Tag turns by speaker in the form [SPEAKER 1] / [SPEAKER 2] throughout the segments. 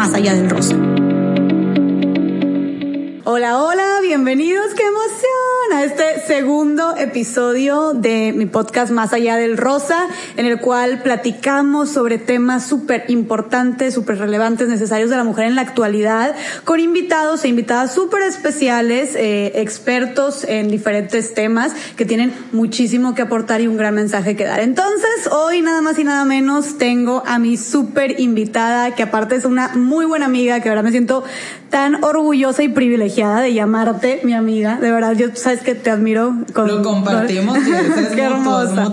[SPEAKER 1] Más Allá del Rosa. Hola, hola, bienvenidos, qué emoción a este segundo episodio de mi podcast Más Allá del Rosa, en el cual platicamos sobre temas súper importantes, súper relevantes, necesarios de la mujer en la actualidad, con invitados e invitadas súper especiales, eh, expertos en diferentes temas que tienen muchísimo que aportar y un gran mensaje que dar. Entonces, hoy nada más y nada menos tengo a mi súper invitada, que aparte es una muy buena amiga, que ahora me siento tan orgullosa y privilegiada de llamarte mi amiga. De verdad, yo sabes que te admiro.
[SPEAKER 2] Con, Lo compartimos, es
[SPEAKER 1] Qué hermosa.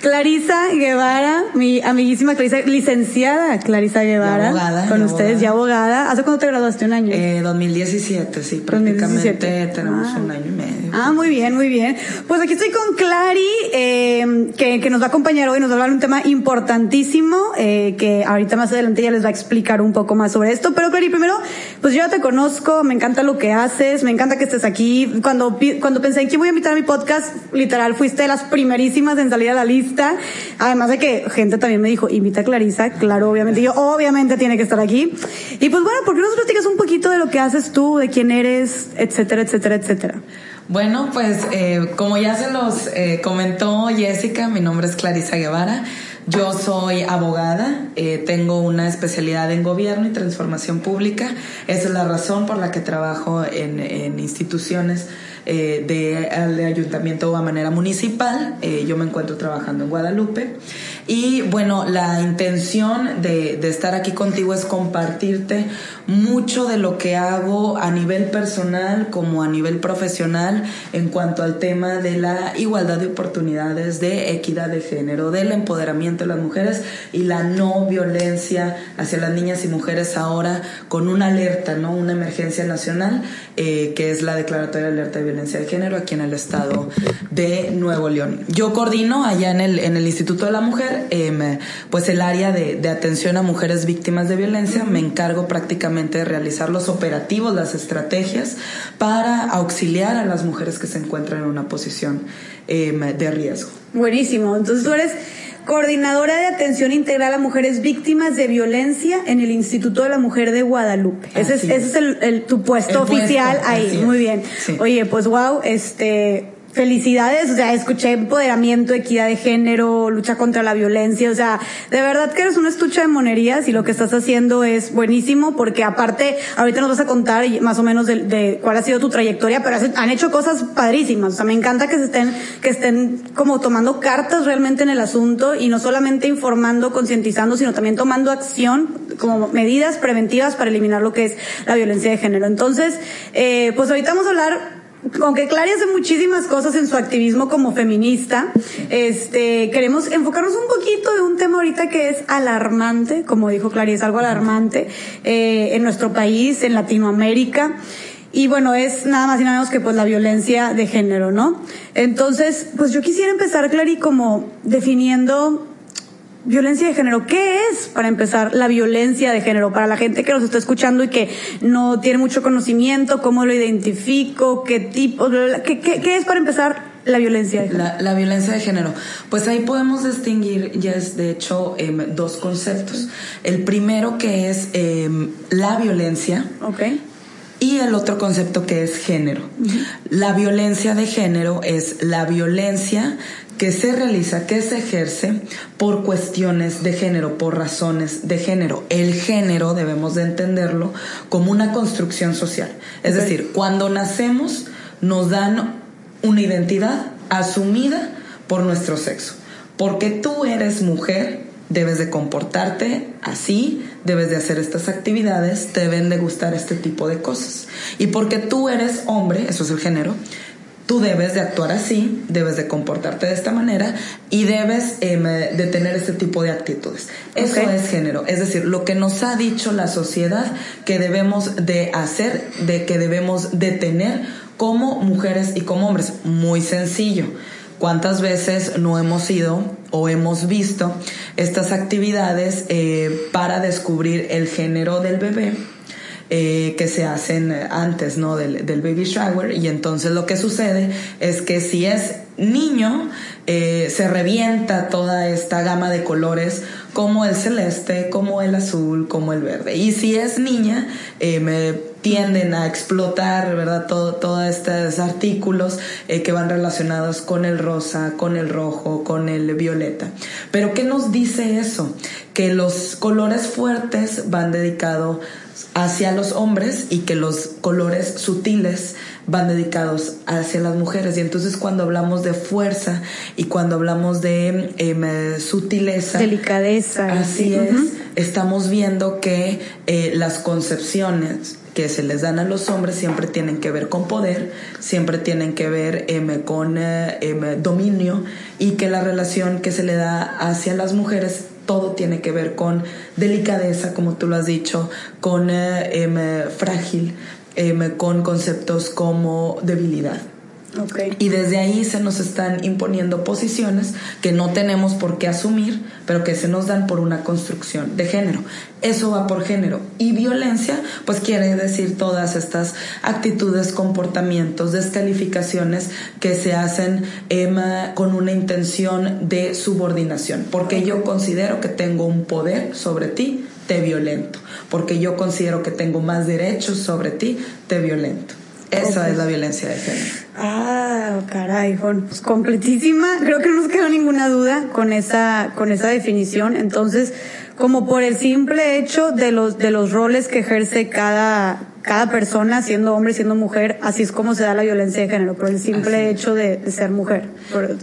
[SPEAKER 1] Clarisa Guevara, mi amiguísima Clarisa, licenciada Clarisa Guevara.
[SPEAKER 2] abogada.
[SPEAKER 1] Con ustedes, ya abogada. ¿Hace cuándo te graduaste? ¿Un año?
[SPEAKER 2] Eh, 2017, sí, prácticamente tenemos ah. un año y medio.
[SPEAKER 1] Ah, muy bien, muy bien. Pues aquí estoy con Clary, eh, que, que, nos va a acompañar hoy, nos va a hablar un tema importantísimo, eh, que ahorita más adelante ya les va a explicar un poco más sobre esto. Pero Clary, primero, pues yo ya te conozco, me encanta lo que haces, me encanta que estés aquí. Cuando, cuando pensé en quién voy a invitar a mi podcast, literal, fuiste de las primerísimas en salir a la lista Además de que gente también me dijo, invita a Clarisa, claro, obviamente. yo, obviamente tiene que estar aquí. Y pues bueno, ¿por qué no nos platicas un poquito de lo que haces tú, de quién eres, etcétera, etcétera, etcétera?
[SPEAKER 2] Bueno, pues eh, como ya se los eh, comentó Jessica, mi nombre es Clarisa Guevara. Yo soy abogada, eh, tengo una especialidad en gobierno y transformación pública. Esa es la razón por la que trabajo en instituciones eh, de, ayuntamiento a manera municipal. Eh, yo me encuentro trabajando en Guadalupe. Y bueno, la intención de, estar aquí contigo es compartirte mucho de lo que hago a nivel personal como a nivel profesional en cuanto al tema de la igualdad de oportunidades, de equidad de género, del empoderamiento de las mujeres y la no violencia hacia las niñas y mujeres ahora con una alerta, ¿no? Una emergencia nacional eh, que es la declaratoria de alerta de violencia de género aquí en el estado de Nuevo León. Yo coordino allá en el, en el Instituto de la Mujer, em, pues el área de, de, atención a mujeres víctimas de violencia. Me encargo prácticamente de realizar los operativos, las estrategias para auxiliar a las mujeres que se encuentran en una posición em, de riesgo.
[SPEAKER 1] Buenísimo. Entonces tú eres coordinadora de atención integral a mujeres víctimas de violencia en el Instituto de la Mujer de Guadalupe. Ese es, ese es el, tu puesto oficial ahí. Muy bien. Oye, pues wow, este Felicidades, o sea, escuché empoderamiento, equidad de género, lucha contra la violencia, o sea, de verdad que eres una estucha de monerías y lo que estás haciendo es buenísimo porque aparte, ahorita nos vas a contar más o menos de, cuál ha sido tu trayectoria, pero han hecho cosas padrísimas, o sea, me encanta que se estén, que estén como tomando cartas realmente en el asunto y no solamente informando, concientizando, sino también tomando acción como medidas preventivas para eliminar lo que es la violencia de género. Entonces, eh, pues ahorita vamos a hablar aunque Clary hace muchísimas cosas en su activismo como feminista, este, queremos enfocarnos un poquito de un tema ahorita que es alarmante, como dijo Clary, es algo alarmante eh, en nuestro país, en Latinoamérica. Y bueno, es nada más y nada menos que pues la violencia de género, ¿no? Entonces, pues yo quisiera empezar, Clary, como definiendo Violencia de género. ¿Qué es, para empezar, la violencia de género? Para la gente que nos está escuchando y que no tiene mucho conocimiento, ¿cómo lo identifico? ¿Qué tipo? ¿Qué, qué, es, para empezar, la violencia de género?
[SPEAKER 2] La, violencia de género. Pues ahí podemos distinguir, ya es de hecho, em, dos conceptos. El primero que es em, la violencia.
[SPEAKER 1] Ok.
[SPEAKER 2] Y el otro concepto que es género. La violencia de género es la violencia que se realiza, que se ejerce por cuestiones de género, por razones de género. El género debemos de entenderlo como una construcción social. Es decir, cuando nacemos nos dan una identidad asumida por nuestro sexo. Porque tú eres mujer, debes de comportarte así, debes de hacer estas actividades, te deben de gustar este tipo de cosas. Y porque tú eres hombre, eso es el género, tú debes de actuar así, debes de comportarte de esta manera y debes em, de tener este tipo de actitudes. Eso es género, es decir, lo que nos ha dicho la sociedad que debemos de hacer, de que debemos de tener como mujeres y como hombres. Muy sencillo. ¿Cuántas veces no hemos ido o hemos visto estas actividades eh, para descubrir el género del bebé? Eh, que se hacen antes ¿no? Del, del, baby shower y entonces lo que sucede es que si es niño eh, se revienta toda esta gama de colores como el celeste, como el azul, como el verde y si es niña eh, me tienden a explotar, ¿verdad? Todo, todos estos artículos que van relacionados con el rosa, con el rojo, con el violeta. Pero ¿qué nos dice eso? Que los colores fuertes van dedicados hacia los hombres y que los colores sutiles van dedicados hacia las mujeres. Y entonces cuando hablamos de fuerza y cuando hablamos de em, sutileza,
[SPEAKER 1] delicadeza,
[SPEAKER 2] así es, estamos viendo que eh, las concepciones que se les dan a los hombres siempre tienen que ver con poder, siempre tienen que ver em, con eh, em, dominio y que la relación que se le da hacia las mujeres todo tiene que ver con delicadeza, como tú lo has dicho, con eh, em, frágil, em, con conceptos como debilidad. Y desde ahí se nos están imponiendo posiciones que no tenemos por qué asumir, pero que se nos dan por una construcción de género. Eso va por género. Y violencia, pues quiere decir todas estas actitudes, comportamientos, descalificaciones que se hacen con una intención de subordinación. Porque yo considero que tengo un poder sobre ti, te violento. Porque yo considero que tengo más derechos sobre ti, te violento. Esa es la violencia de género.
[SPEAKER 1] Ah, caray, pues completísima. Creo que no nos queda ninguna duda con esa, con esa definición. Entonces, como por el simple hecho de los, de los roles que ejerce cada, cada persona, siendo hombre, siendo mujer, así es como se da la violencia de género, por el simple hecho de, ser mujer.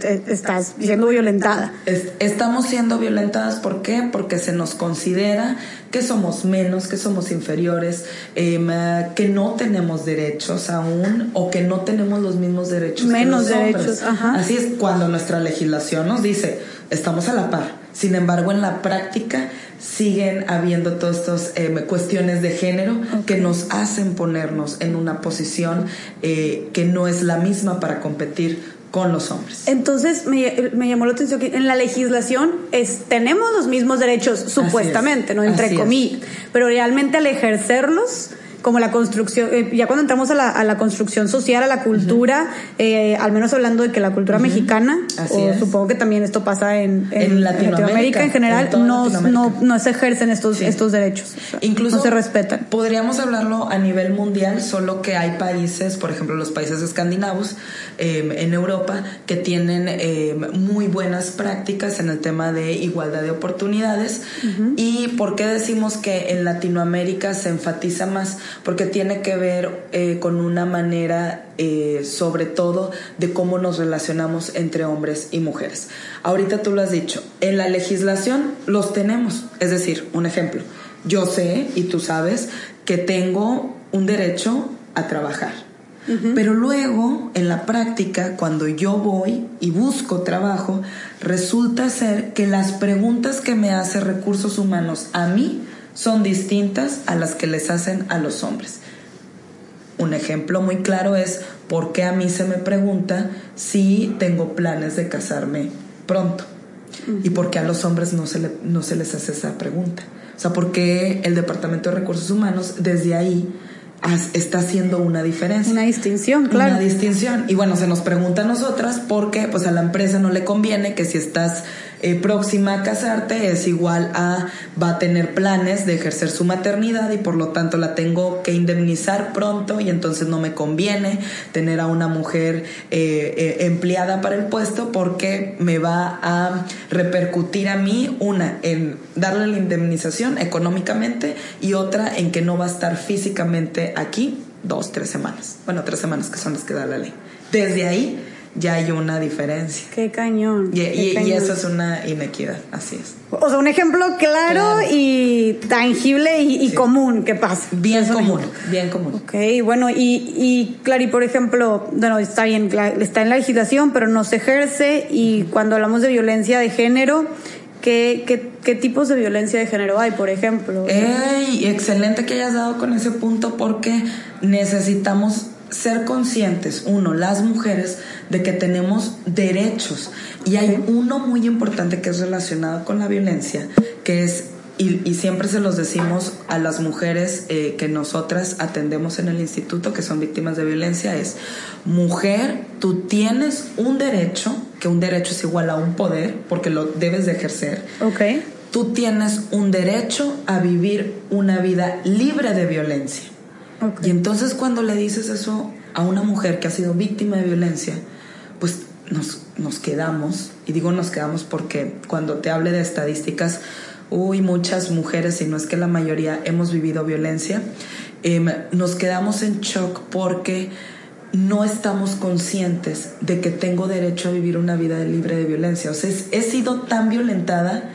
[SPEAKER 1] Eh, estás siendo violentada.
[SPEAKER 2] estamos siendo violentadas, ¿por qué? Porque se nos considera que somos menos, que somos inferiores, em, que no tenemos derechos aún o que no tenemos los mismos derechos
[SPEAKER 1] menos que los derechos. Ajá.
[SPEAKER 2] Así es cuando nuestra legislación nos dice, estamos a la par. Sin embargo, en la práctica siguen habiendo todas estas eh, cuestiones de género que nos hacen ponernos en una posición eh, que no es la misma para competir con los hombres.
[SPEAKER 1] Entonces me, me, llamó la atención que en la legislación es, tenemos los mismos derechos, supuestamente, ¿no? Entre comillas, pero realmente al ejercerlos como la construcción, eh, ya cuando entramos a la, a la, construcción social, a la cultura, eh, al menos hablando de que la cultura mexicana, o supongo que también esto pasa en, en, Latinoamérica, en general, no, no, no, se ejercen estos, estos derechos. Incluso no se respetan.
[SPEAKER 2] Podríamos hablarlo a nivel mundial, solo que hay países, por ejemplo, los países escandinavos em, en Europa, que tienen em, muy buenas prácticas en el tema de igualdad de oportunidades. ¿Y por qué decimos que en Latinoamérica se enfatiza más? Porque tiene que ver eh, con una manera, eh, sobre todo, de cómo nos relacionamos entre hombres y mujeres. Ahorita tú lo has dicho, en la legislación los tenemos, es decir, un ejemplo, yo sé y tú sabes que tengo un derecho a trabajar. Pero luego, en la práctica, cuando yo voy y busco trabajo, resulta ser que las preguntas que me hace recursos humanos a mí son distintas a las que les hacen a los hombres. Un ejemplo muy claro es por qué a mí se me pregunta si tengo planes de casarme pronto y por qué a los hombres no se, no se les hace esa pregunta. O sea, por qué el Departamento de Recursos Humanos desde ahí está haciendo una diferencia.
[SPEAKER 1] Una distinción, claro.
[SPEAKER 2] Una distinción. Y bueno, se nos pregunta a nosotras porque pues a la empresa no le conviene que si estás eh, próxima a casarte es igual a va a tener planes de ejercer su maternidad y por lo tanto la tengo que indemnizar pronto y entonces no me conviene tener a una mujer eh, eh, empleada para el puesto porque me va a repercutir a mí una en darle la indemnización económicamente y otra en que no va a estar físicamente aquí dos, tres semanas. Bueno, tres semanas que son las que da la ley. Desde ahí ya hay una diferencia.
[SPEAKER 1] Qué cañón.
[SPEAKER 2] Y, eso es una inequidad, así es.
[SPEAKER 1] O sea, un ejemplo claro, Y, tangible y, común que pasa.
[SPEAKER 2] Bien común, bien común.
[SPEAKER 1] Ok, bueno, y, y Clary, por ejemplo, bueno, está bien, está en la legislación, pero no se ejerce y cuando hablamos de violencia de género, ¿Qué, qué, qué tipos de violencia de género hay, por ejemplo?
[SPEAKER 2] Ey, excelente que hayas dado con ese punto porque necesitamos ser conscientes, uno, las mujeres, de que tenemos derechos. Y hay uno muy importante que es relacionado con la violencia, que es, y, siempre se los decimos a las mujeres eh, que nosotras atendemos en el instituto, que son víctimas de violencia, es, mujer, tú tienes un derecho, que un derecho es igual a un poder, porque lo debes de ejercer.
[SPEAKER 1] Ok.
[SPEAKER 2] Tú tienes un derecho a vivir una vida libre de violencia. Y entonces cuando le dices eso a una mujer que ha sido víctima de violencia, nos, nos quedamos, y digo nos quedamos porque cuando te hable de estadísticas, uy, muchas mujeres, y no es que la mayoría, hemos vivido violencia, em, nos quedamos en shock porque no estamos conscientes de que tengo derecho a vivir una vida libre de violencia. O sea, he sido tan violentada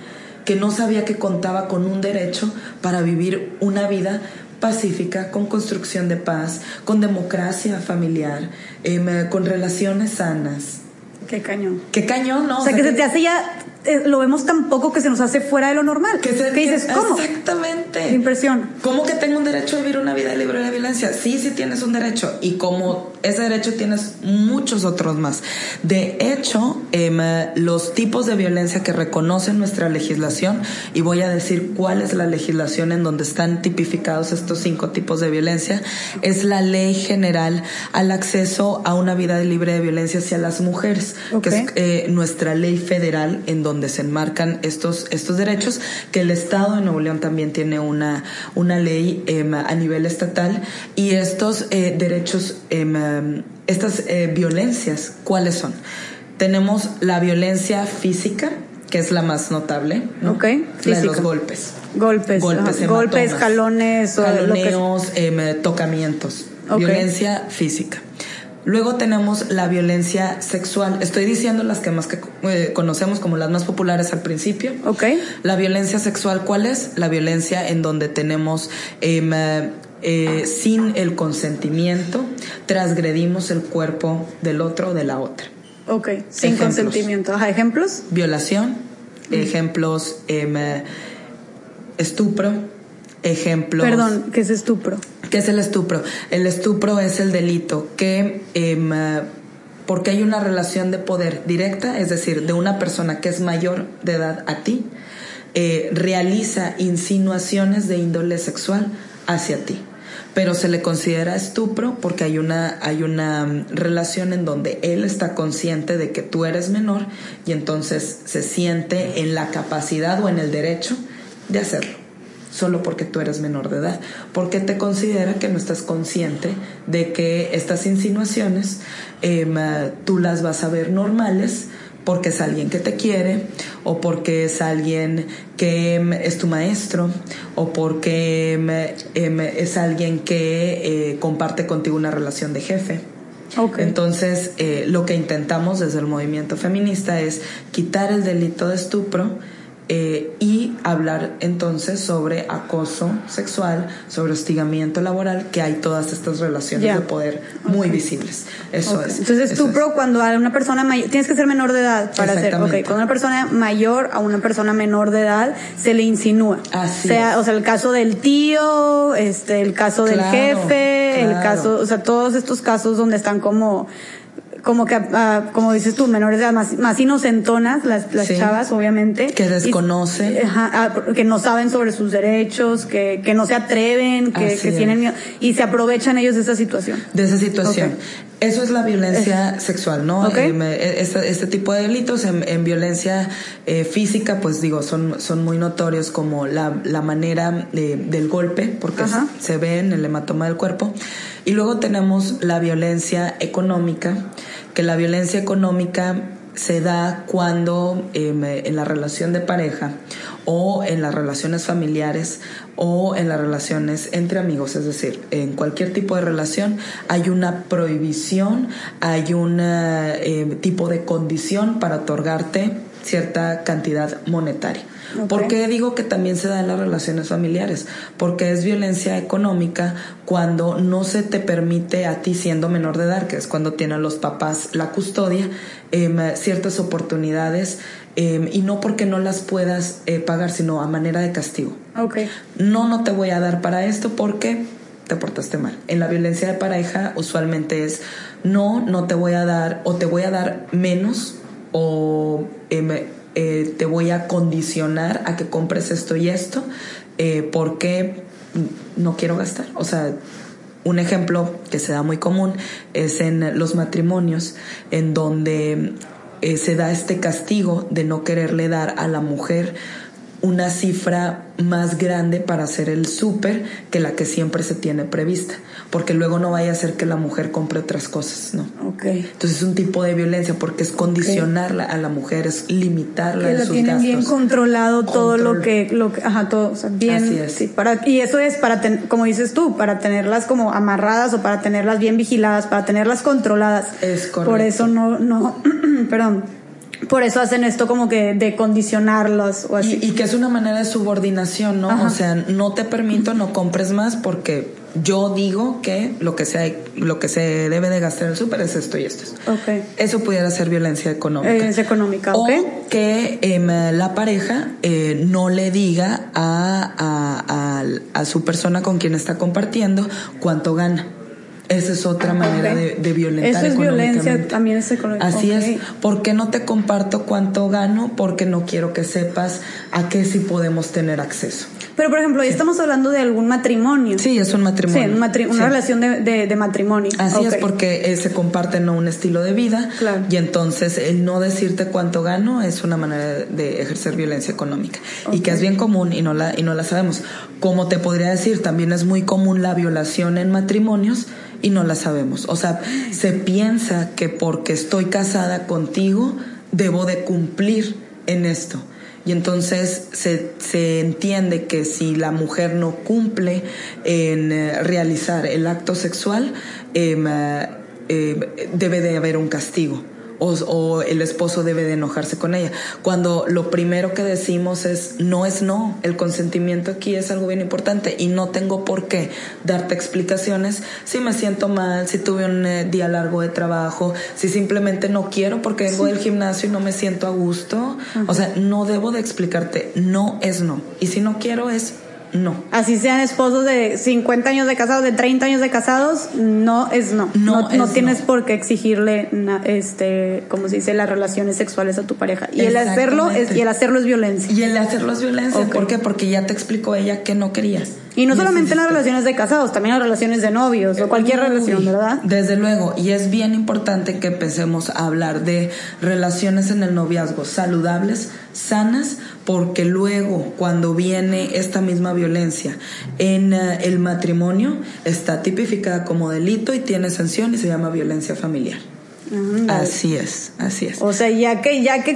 [SPEAKER 2] que no sabía que contaba con un derecho para vivir una vida pacífica, con construcción de paz, con democracia familiar, em, con relaciones sanas.
[SPEAKER 1] Qué cañón.
[SPEAKER 2] Qué cañón, ¿no?
[SPEAKER 1] O sea, que, se te hace ya eh, lo vemos tan poco que se nos hace fuera de lo normal.
[SPEAKER 2] ¿Qué dices? ¿Cómo? Exactamente.
[SPEAKER 1] impresión.
[SPEAKER 2] ¿Cómo que tengo un derecho a vivir una vida libre de violencia? Sí, sí tienes un derecho. Y como ese derecho tienes muchos otros más. De hecho, em, los tipos de violencia que reconoce nuestra legislación, y voy a decir cuál es la legislación en donde están tipificados estos cinco tipos de violencia, es la ley general al acceso a una vida libre de violencia hacia las mujeres, que es eh, nuestra ley federal en donde donde se enmarcan estos, estos derechos, que el Estado de Nuevo León también tiene una, una ley em, a nivel estatal y estos eh, derechos, em, estas eh, violencias, ¿cuáles son? Tenemos la violencia física, que es la más notable, ¿no? la de los golpes.
[SPEAKER 1] Golpes, golpes, golpes jalones,
[SPEAKER 2] jaloneos, em, tocamientos. Violencia física. Luego tenemos la violencia sexual. Estoy diciendo las que más que eh, conocemos como las más populares al principio.
[SPEAKER 1] Ok.
[SPEAKER 2] La violencia sexual, ¿cuál es? La violencia en donde tenemos em, eh, sin el consentimiento, transgredimos el cuerpo del otro o de la otra.
[SPEAKER 1] Ok, sin consentimiento. ¿Ejemplos?
[SPEAKER 2] Violación, mm. ejemplos, em, estupro, ejemplos.
[SPEAKER 1] Perdón, ¿qué es estupro?
[SPEAKER 2] ¿Qué es el estupro? El estupro es el delito que, em, porque hay una relación de poder directa, es decir, de una persona que es mayor de edad a ti, eh, realiza insinuaciones de índole sexual hacia ti. Pero se le considera estupro porque hay una, hay una mm, relación en donde él está consciente de que tú eres menor y entonces se siente en la capacidad o en el derecho de hacerlo solo porque tú eres menor de edad, porque te considera que no estás consciente de que estas insinuaciones em, tú las vas a ver normales porque es alguien que te quiere o porque es alguien que em, es tu maestro o porque em, es alguien que eh, comparte contigo una relación de jefe. Entonces, eh, lo que intentamos desde el movimiento feminista es quitar el delito de estupro eh, y hablar entonces sobre acoso sexual, sobre hostigamiento laboral, que hay todas estas relaciones de poder muy visibles. Eso es.
[SPEAKER 1] Entonces, estupro cuando a una persona mayor, tienes que ser menor de edad para hacer, ok, cuando una persona mayor a una persona menor de edad se le insinúa.
[SPEAKER 2] Así
[SPEAKER 1] sea, O sea, el caso del tío, este, el caso del jefe, el caso, o sea, todos estos casos donde están como como que, uh, como dices tú, menores de edad, más, más inocentonas, las, las chavas, obviamente.
[SPEAKER 2] Que desconocen.
[SPEAKER 1] Ah, que no saben sobre sus derechos, que, que no se atreven, que, que tienen miedo, y se aprovechan ellos de esa situación.
[SPEAKER 2] De esa situación. Eso es la violencia sexual, ¿no? Eh, este, este, tipo de delitos en, en violencia eh, física, pues digo, son, son muy notorios como la, la manera de, del golpe, porque se, se ve en el hematoma del cuerpo. Y luego tenemos la violencia económica, que la violencia económica se da cuando em, en la relación de pareja o en las relaciones familiares o en las relaciones entre amigos, es decir, en cualquier tipo de relación hay una prohibición, hay un em, tipo de condición para otorgarte cierta cantidad monetaria. ¿Por qué digo que también se da en las relaciones familiares? Porque es violencia económica cuando no se te permite a ti siendo menor de edad, que es cuando tienen los papás la custodia, em, ciertas oportunidades em, y no porque no las puedas eh, pagar, sino a manera de castigo.
[SPEAKER 1] Okay.
[SPEAKER 2] No, no te voy a dar para esto porque te portaste mal. En la violencia de pareja usualmente es no, no te voy a dar o te voy a dar menos o em, eh, te voy a condicionar a que compres esto y esto eh, porque no quiero gastar. O sea, un ejemplo que se da muy común es en los matrimonios en donde eh, se da este castigo de no quererle dar a la mujer una cifra más grande para hacer el súper que la que siempre se tiene prevista, porque luego no vaya a ser que la mujer compre otras cosas, ¿no?
[SPEAKER 1] Okay.
[SPEAKER 2] Entonces es un tipo de violencia porque es condicionarla a la mujer, es limitarla
[SPEAKER 1] que
[SPEAKER 2] en sus
[SPEAKER 1] tienen bien controlado todo lo que, lo que, ajá, todo, o sea, bien,
[SPEAKER 2] Así es.
[SPEAKER 1] sí, para, y eso es para, como dices tú, para tenerlas como amarradas o para tenerlas bien vigiladas, para tenerlas controladas.
[SPEAKER 2] Es correcto.
[SPEAKER 1] Por eso no, no, perdón por eso hacen esto como que de condicionarlos o así.
[SPEAKER 2] Y, que es una manera de subordinación, ¿no? O sea, no te permito, no compres más porque yo digo que lo que se, lo que se debe de gastar en el súper es esto y esto.
[SPEAKER 1] Okay.
[SPEAKER 2] Eso pudiera ser violencia económica.
[SPEAKER 1] Es económica,
[SPEAKER 2] o que em, la pareja eh, no le diga a, a, a su persona con quien está compartiendo cuánto gana. Esa es otra manera de, de, violentar
[SPEAKER 1] Eso es violencia, también es económica.
[SPEAKER 2] Así es. ¿Por qué no te comparto cuánto gano? Porque no quiero que sepas a qué sí podemos tener acceso.
[SPEAKER 1] Pero, por ejemplo, ya estamos hablando de algún matrimonio.
[SPEAKER 2] Sí, es un matrimonio.
[SPEAKER 1] Sí, una relación de, de, matrimonio.
[SPEAKER 2] Así es, porque eh, se comparten un estilo de vida.
[SPEAKER 1] Claro.
[SPEAKER 2] Y entonces el no decirte cuánto gano es una manera de ejercer violencia económica. Y que es bien común y no, la, y no la sabemos. Como te podría decir, también es muy común la violación en matrimonios y no la sabemos. O sea, se piensa que porque estoy casada contigo, debo de cumplir en esto. Y entonces se, se entiende que si la mujer no cumple en eh, realizar el acto sexual, em, eh, eh, debe de haber un castigo o, el esposo debe de enojarse con ella. Cuando lo primero que decimos es no es no, el consentimiento aquí es algo bien importante y no tengo por qué darte explicaciones si me siento mal, si tuve un eh, día largo de trabajo, si simplemente no quiero porque vengo del gimnasio y no me siento a gusto. O sea, no debo de explicarte, no es no. Y si no quiero es no.
[SPEAKER 1] Así sean esposos de 50 años de casados, de 30 años de casados, no es no. No, no, tienes por qué exigirle, este, como se dice, las relaciones sexuales a tu pareja. Y el hacerlo es, y el hacerlo es violencia.
[SPEAKER 2] Y el hacerlo es violencia. ¿Por qué? Porque ya te explicó ella que no querías.
[SPEAKER 1] Y no solamente en las relaciones de casados, también en las relaciones de novios o cualquier relación, ¿verdad?
[SPEAKER 2] Desde luego, y es bien importante que empecemos a hablar de relaciones en el noviazgo saludables, sanas, porque luego cuando viene esta misma violencia en eh, el matrimonio está tipificada como delito y tiene sanción y se llama violencia familiar. Así es, así es.
[SPEAKER 1] O sea, ya que, ya que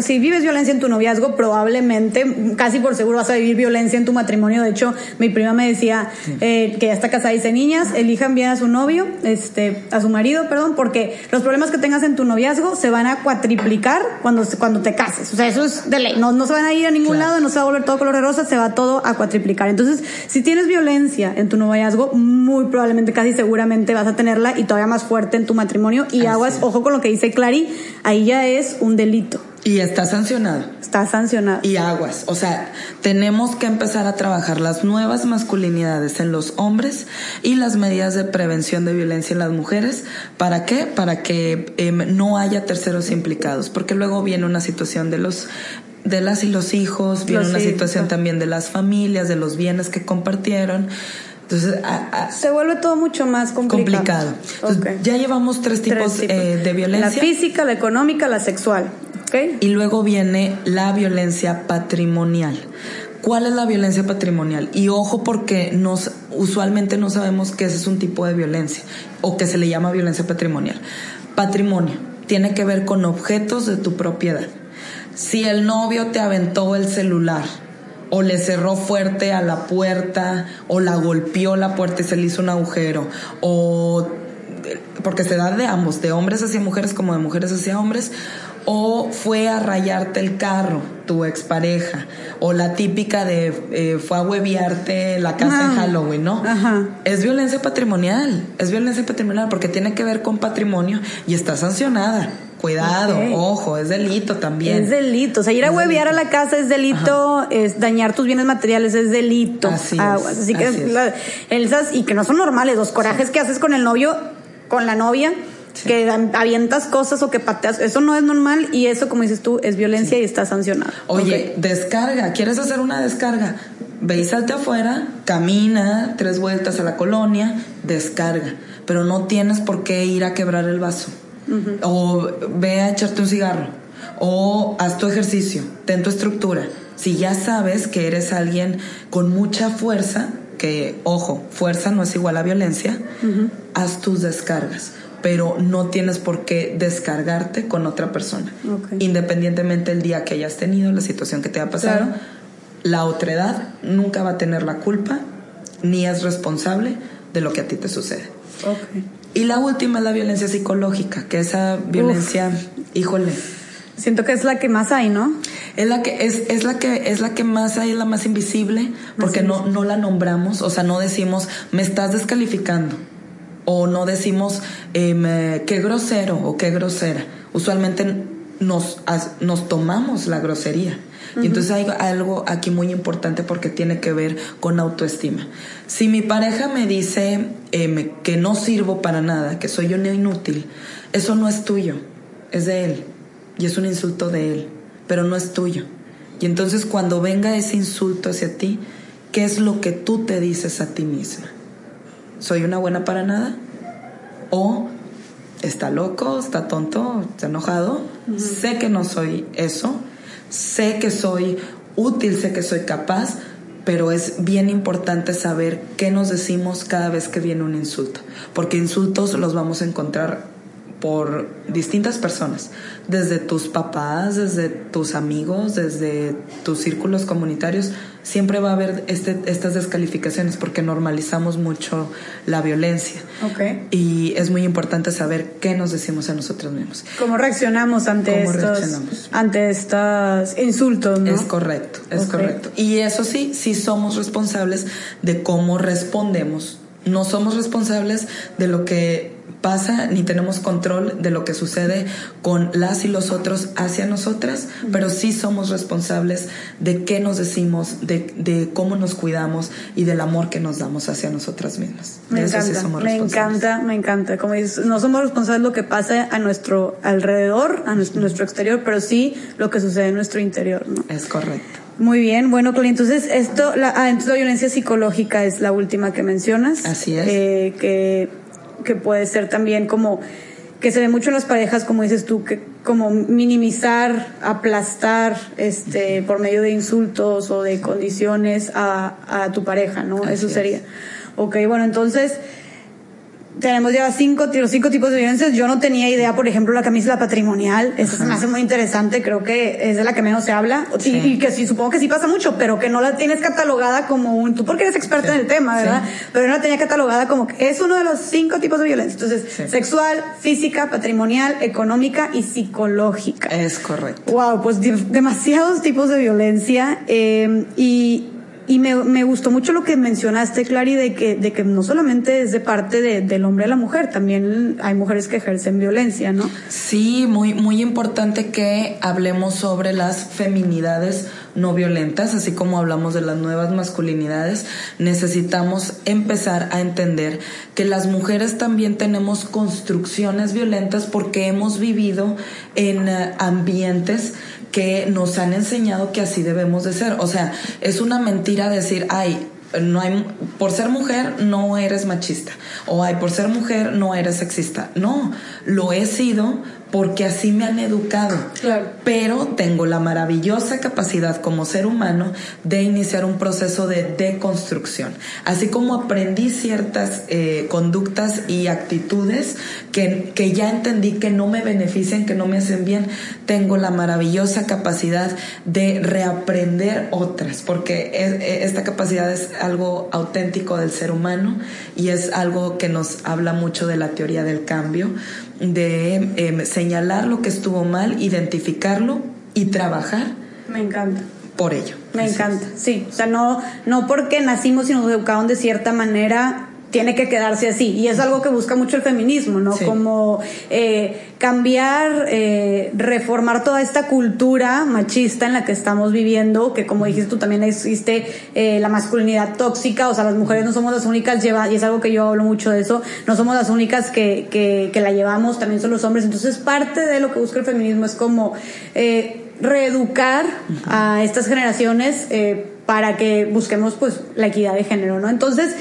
[SPEAKER 1] si vives violencia en tu noviazgo, probablemente, casi por seguro vas a vivir violencia en tu matrimonio. De hecho, mi prima me decía eh, que ya está casada y dice, niñas, elijan bien a su novio, este, a su marido, perdón, porque los problemas que tengas en tu noviazgo se van a cuatriplicar cuando, cuando te cases. O sea, eso es de ley. No, no se van a ir a ningún lado, no se va a volver todo color de rosa, se va todo a cuatriplicar. Entonces, si tienes violencia en tu noviazgo, muy probablemente, casi seguramente vas a tenerla y todavía más fuerte en tu matrimonio y aguas ojo con lo que dice Clary, ahí ya es un delito.
[SPEAKER 2] Y está sancionado.
[SPEAKER 1] Está sancionado.
[SPEAKER 2] Y aguas. O sea, tenemos que empezar a trabajar las nuevas masculinidades en los hombres y las medidas de prevención de violencia en las mujeres. ¿Para qué? Para que em, no haya terceros implicados. Porque luego viene una situación de los de las y los hijos, viene una situación también de las familias, de los bienes que compartieron. Entonces,
[SPEAKER 1] se vuelve todo mucho más complicado.
[SPEAKER 2] complicado. Ya llevamos tres tipos, eh, de violencia.
[SPEAKER 1] La física, la económica, la sexual. Okay.
[SPEAKER 2] Y luego viene la violencia patrimonial. ¿Cuál es la violencia patrimonial? Y ojo porque nos usualmente no sabemos que ese es un tipo de violencia o que se le llama violencia patrimonial. Patrimonio tiene que ver con objetos de tu propiedad. Si el novio te aventó el celular, o le cerró fuerte a la puerta, o la golpeó la puerta y se le hizo un agujero, o porque se da de ambos, de hombres hacia mujeres como de mujeres hacia hombres, o fue a rayarte el carro tu expareja, o la típica de eh, fue a hueviarte la casa en Halloween, ¿no? Ajá. Es violencia patrimonial, es violencia patrimonial porque tiene que ver con patrimonio y está sancionada. Cuidado, ojo, es delito también.
[SPEAKER 1] Es delito. O sea, ir a hueviar a la casa es delito, es dañar tus bienes materiales es delito. Así, así que así y que no son normales, los corajes que haces con el novio, con la novia, que avientas cosas o que pateas, eso no es normal y eso, como dices tú, es violencia y está sancionado.
[SPEAKER 2] Oye, descarga, ¿quieres hacer una descarga? Ve y salte afuera, camina tres vueltas a la colonia, descarga, pero no tienes por qué ir a quebrar el vaso o ve a echarte un cigarro, o haz tu ejercicio, ten tu estructura. Si ya sabes que eres alguien con mucha fuerza, que ojo, fuerza no es igual a violencia, haz tus descargas pero no tienes por qué descargarte con otra persona. Independientemente del día que hayas tenido, la situación que te ha pasado, la otra edad nunca va a tener la culpa ni es responsable de lo que a ti te sucede. Y la última es la violencia psicológica, que esa violencia, híjole.
[SPEAKER 1] Siento que es la que más hay, ¿no?
[SPEAKER 2] Es la que es, es la que es la que más hay, es la más invisible, porque no no la nombramos, o sea, no decimos me estás descalificando o no decimos eh, qué grosero o qué grosera. Usualmente nos nos tomamos la grosería. Y entonces hay algo aquí muy importante porque tiene que ver con autoestima. Si mi pareja me dice em, que no sirvo para nada, que soy un inútil, eso no es tuyo, es de él. Y es un insulto de él, pero no es tuyo. Y entonces cuando venga ese insulto hacia ti, ¿qué es lo que tú te dices a ti misma? ¿Soy una buena para nada? ¿O está loco, está tonto, está enojado? Sé que no soy eso sé que soy útil, sé que soy capaz, pero es bien importante saber qué nos decimos cada vez que viene un insulto, porque insultos los vamos a encontrar por distintas personas, desde tus papás, desde tus amigos, desde tus círculos comunitarios, siempre va a haber este, estas descalificaciones porque normalizamos mucho la violencia. Okay. Y es muy importante saber qué nos decimos a nosotros mismos.
[SPEAKER 1] ¿Cómo reaccionamos ante estos, ante estos insultos?
[SPEAKER 2] Es correcto, es correcto. Y eso sí, sí somos responsables de cómo respondemos. No somos responsables de lo que pasa ni tenemos control de lo que sucede con las y los otros hacia nosotras, pero sí somos responsables de qué nos decimos, de, cómo nos cuidamos y del amor que nos damos hacia nosotras mismas.
[SPEAKER 1] Me encanta, me encanta, me encanta. Como dices, no somos responsables de lo que pasa a nuestro alrededor, a nuestro, exterior, pero sí lo que sucede en nuestro interior. ¿no?
[SPEAKER 2] Es correcto.
[SPEAKER 1] Muy bien, bueno, Coli, entonces esto, la, ah, entonces la violencia psicológica es la última que mencionas.
[SPEAKER 2] Así es.
[SPEAKER 1] Eh, que que puede ser también como que se ve mucho en las parejas, como dices tú, que como minimizar, aplastar, este, por medio de insultos o de condiciones a, a tu pareja, ¿no? Eso sería. Ok, bueno, entonces, tenemos ya cinco, los cinco tipos de violencias. Yo no tenía idea, por ejemplo, la camisa patrimonial. Eso se me hace muy interesante. Creo que es de la que menos se habla. Y, que sí, supongo que sí pasa mucho, pero que no la tienes catalogada como un. Tú porque eres experta en el tema, ¿verdad? Pero no la tenía catalogada como que es uno de los cinco tipos de violencia. Entonces, sexual, física, patrimonial, económica y psicológica.
[SPEAKER 2] Es correcto.
[SPEAKER 1] Wow, pues demasiados tipos de violencia. Eh, y y me, me, gustó mucho lo que mencionaste, Clary, de que, de que no solamente es de parte de, del hombre a la mujer, también hay mujeres que ejercen violencia, ¿no?
[SPEAKER 2] Sí, muy, muy importante que hablemos sobre las feminidades no violentas, así como hablamos de las nuevas masculinidades, necesitamos empezar a entender que las mujeres también tenemos construcciones violentas porque hemos vivido en eh, ambientes que nos han enseñado que así debemos de ser. O sea, es una mentira decir, ay, no hay, por ser mujer no eres machista o ay, por ser mujer no eres sexista. No, lo he sido porque así me han educado. Pero tengo la maravillosa capacidad como ser humano de iniciar un proceso de deconstrucción. Así como aprendí ciertas eh, conductas y actitudes que, que ya entendí que no me benefician, que no me hacen bien, tengo la maravillosa capacidad de reaprender otras, porque e, esta capacidad es algo auténtico del ser humano y es algo que nos habla mucho de la teoría del cambio, de eh, señalar lo que estuvo mal, identificarlo y trabajar.
[SPEAKER 1] Me encanta.
[SPEAKER 2] Por ello.
[SPEAKER 1] Me encanta, sí. O sea, no, no porque nacimos y nos educaron de cierta manera, tiene que quedarse así. Y es algo que busca mucho el feminismo, ¿no? Como eh, cambiar, eh, reformar toda esta cultura machista en la que estamos viviendo, que como dijiste tú también existe eh, la masculinidad tóxica, o sea, las mujeres no somos las únicas, lleva, y es algo que yo hablo mucho de eso, no somos las únicas que, que, que la llevamos, también son los hombres. Entonces, parte de lo que busca el feminismo es como reeducar a estas generaciones para que busquemos pues la equidad de género, ¿no? Entonces,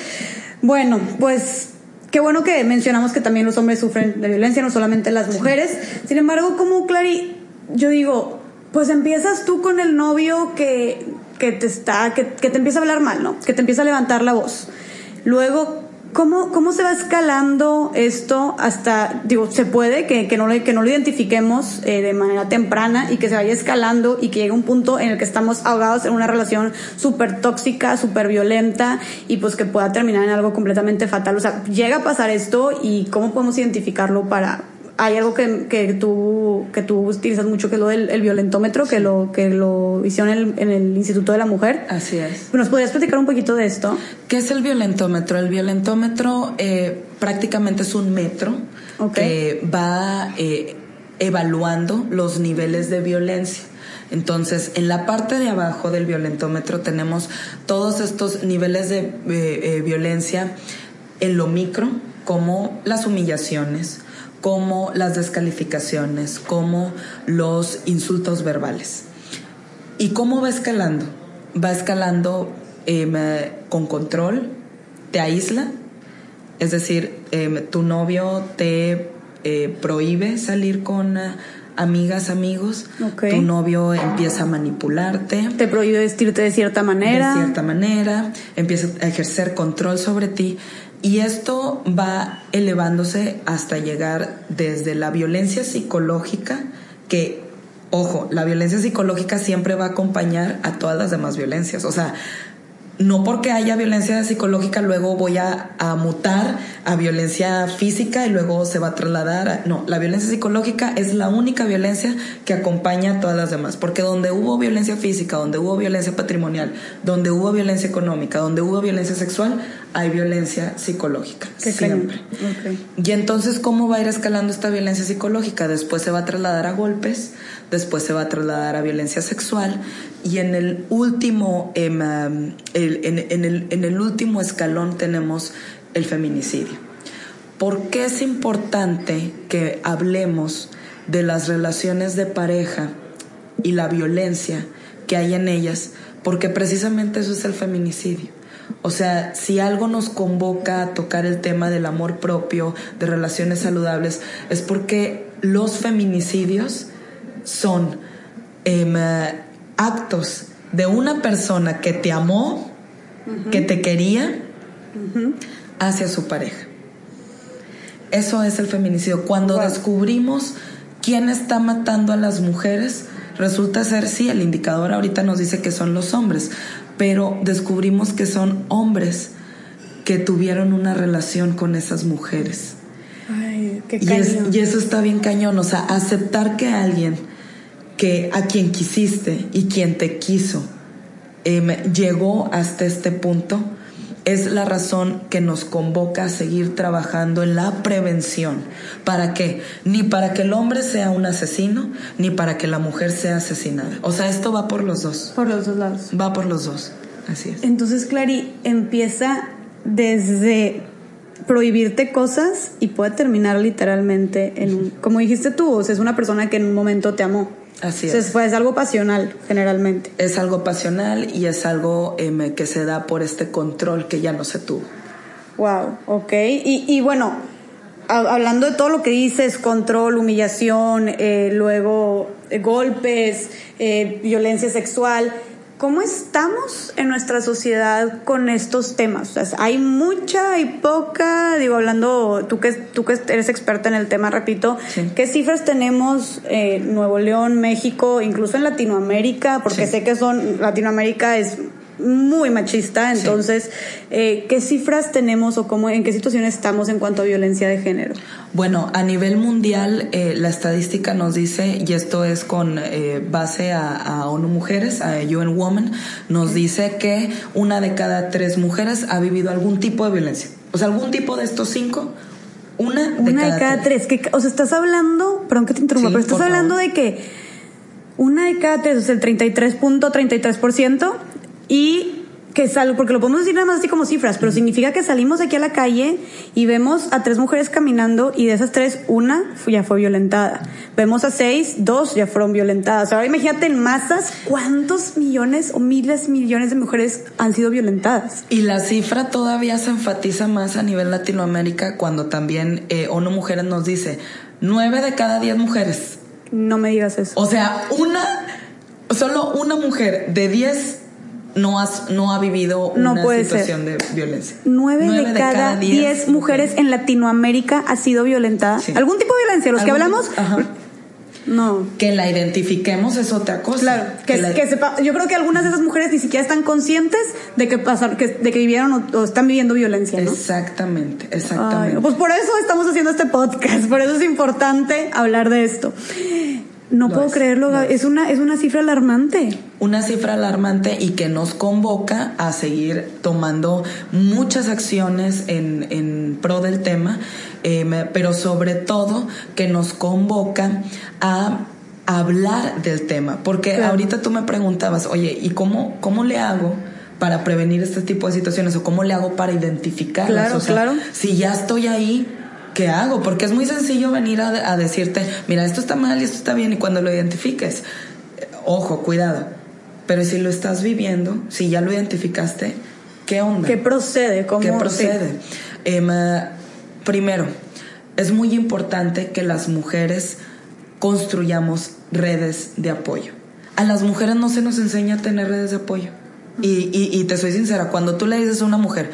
[SPEAKER 1] bueno, pues qué bueno que mencionamos que también los hombres sufren de violencia, no solamente las mujeres. Sin embargo, como Clary, yo digo, pues empiezas tú con el novio que, que te está, que, que te empieza a hablar mal, ¿no? Que te empieza a levantar la voz. Luego ¿Cómo, ¿Cómo se va escalando esto hasta, digo, se puede que, que, no, que no lo identifiquemos eh, de manera temprana y que se vaya escalando y que llegue un punto en el que estamos ahogados en una relación súper tóxica, súper violenta y pues que pueda terminar en algo completamente fatal? O sea, llega a pasar esto y cómo podemos identificarlo para, hay algo que, que, tú, que tú utilizas mucho, que es lo del el violentómetro, que lo, que lo hicieron en el, Instituto de la Mujer.
[SPEAKER 2] Así es.
[SPEAKER 1] ¿Nos podrías platicar un poquito de esto?
[SPEAKER 2] ¿Qué es el violentómetro? El violentómetro eh, prácticamente es un metro que va eh, evaluando los niveles de violencia. Entonces, en la parte de abajo del violentómetro tenemos todos estos niveles de eh, violencia en lo micro, como las humillaciones, como las descalificaciones, como los insultos verbales. ¿Y cómo va escalando? Va escalando em, con control, te aísla, es decir, em, tu novio te eh, prohíbe salir con eh, amigas, amigos, tu novio empieza a manipularte.
[SPEAKER 1] Te prohíbe vestirte de cierta manera.
[SPEAKER 2] De cierta manera, empieza a ejercer control sobre ti. Y esto va elevándose hasta llegar desde la violencia psicológica, que, ojo, la violencia psicológica siempre va a acompañar a todas las demás violencias. O sea, no porque haya violencia psicológica luego voy a, mutar a violencia física y luego se va a trasladar a, no la violencia psicológica es la única violencia que acompaña a todas las demás porque donde hubo violencia física donde hubo violencia patrimonial donde hubo violencia económica donde hubo violencia sexual hay violencia psicológica siempre y entonces cómo va a ir escalando esta violencia psicológica después se va a trasladar a golpes después se va a trasladar a violencia sexual y en el último, em, en, el, en el último escalón tenemos el feminicidio. ¿Por qué es importante que hablemos de las relaciones de pareja y la violencia que hay en ellas? Porque precisamente eso es el feminicidio. O sea, si algo nos convoca a tocar el tema del amor propio, de relaciones saludables, es porque los feminicidios son em, actos de una persona que te amó, que te quería, hacia su pareja. Eso es el feminicidio. Cuando descubrimos quién está matando a las mujeres, resulta ser, sí, el indicador ahorita nos dice que son los hombres, pero descubrimos que son hombres que tuvieron una relación con esas mujeres.
[SPEAKER 1] Ay, qué
[SPEAKER 2] y, y eso está bien cañón, o sea, aceptar que alguien que a quien quisiste y quien te quiso em, llegó hasta este punto, es la razón que nos convoca a seguir trabajando en la prevención. ¿Para qué? Ni para que el hombre sea un asesino, ni para que la mujer sea asesinada. O sea, esto va por los dos.
[SPEAKER 1] Por los dos lados.
[SPEAKER 2] Va por los dos. Así es.
[SPEAKER 1] Entonces, Clary, empieza desde prohibirte cosas y puede terminar literalmente en un, como dijiste tú, o sea, es una persona que en un momento te amó
[SPEAKER 2] Así
[SPEAKER 1] es. es algo pasional, generalmente.
[SPEAKER 2] Es algo pasional y es algo em, que se da por este control que ya no se tuvo.
[SPEAKER 1] Wow, ok. Y, y bueno, hablando de todo lo que dices, control, humillación, eh, luego eh, golpes, eh, violencia sexual, ¿Cómo estamos en nuestra sociedad con estos temas? hay mucha, hay poca, digo, hablando, tú que, tú que eres experta en el tema, repito, ¿qué cifras tenemos en Nuevo León, México, incluso en Latinoamérica? Porque sé que son, Latinoamérica es muy machista. Entonces, eh, ¿qué cifras tenemos o cómo, en qué situación estamos en cuanto a violencia de género?
[SPEAKER 2] Bueno, a nivel mundial, eh, la estadística nos dice, y esto es con eh, base a, ONU Mujeres, a UN Women, nos dice que una de cada tres mujeres ha vivido algún tipo de violencia. O sea, algún tipo de estos cinco, una de,
[SPEAKER 1] una cada, de cada tres. Que, o sea, estás hablando, perdón que te interrumpa, pero estás hablando de que una de cada tres, o sea, el 33.33%, y que salgo, porque lo podemos decir nada más así como cifras, pero significa que salimos aquí a la calle y vemos a tres mujeres caminando y de esas tres, una ya fue violentada. Vemos a seis, dos ya fueron violentadas. Ahora imagínate en masas cuántos millones o miles, millones de mujeres han sido violentadas.
[SPEAKER 2] Y la cifra todavía se enfatiza más a nivel Latinoamérica cuando también eh, ONU Mujeres nos dice, nueve de cada diez mujeres.
[SPEAKER 1] No me digas eso.
[SPEAKER 2] O sea, una, solo una mujer de diez no, has, no ha vivido una situación de violencia.
[SPEAKER 1] Nueve, de, cada, diez, mujeres en Latinoamérica ha sido violentada. ¿Algún tipo de violencia? Los que hablamos... No.
[SPEAKER 2] Que la identifiquemos es otra cosa.
[SPEAKER 1] Claro, que, sepa, yo creo que algunas de esas mujeres ni siquiera están conscientes de que pasaron, que, de que vivieron o, están viviendo violencia, ¿no?
[SPEAKER 2] Exactamente, exactamente.
[SPEAKER 1] pues por eso estamos haciendo este podcast, por eso es importante hablar de esto. No puedo creerlo, es. una, es una cifra alarmante.
[SPEAKER 2] Una cifra alarmante y que nos convoca a seguir tomando muchas acciones en, en pro del tema, eh, pero sobre todo que nos convoca a hablar del tema. Porque ahorita tú me preguntabas, oye, ¿y cómo, cómo le hago? para prevenir este tipo de situaciones o cómo le hago para identificarlas.
[SPEAKER 1] Claro, claro.
[SPEAKER 2] Si ya estoy ahí, ¿qué hago? Porque es muy sencillo venir a, decirte, mira, esto está mal y esto está bien, y cuando lo identifiques, ojo, cuidado. Pero si lo estás viviendo, si ya lo identificaste, ¿qué onda?
[SPEAKER 1] ¿Qué procede? ¿Cómo
[SPEAKER 2] ¿Qué procede? Em, primero, es muy importante que las mujeres construyamos redes de apoyo. A las mujeres no se nos enseña a tener redes de apoyo. Y, y te soy sincera, cuando tú le dices a una mujer,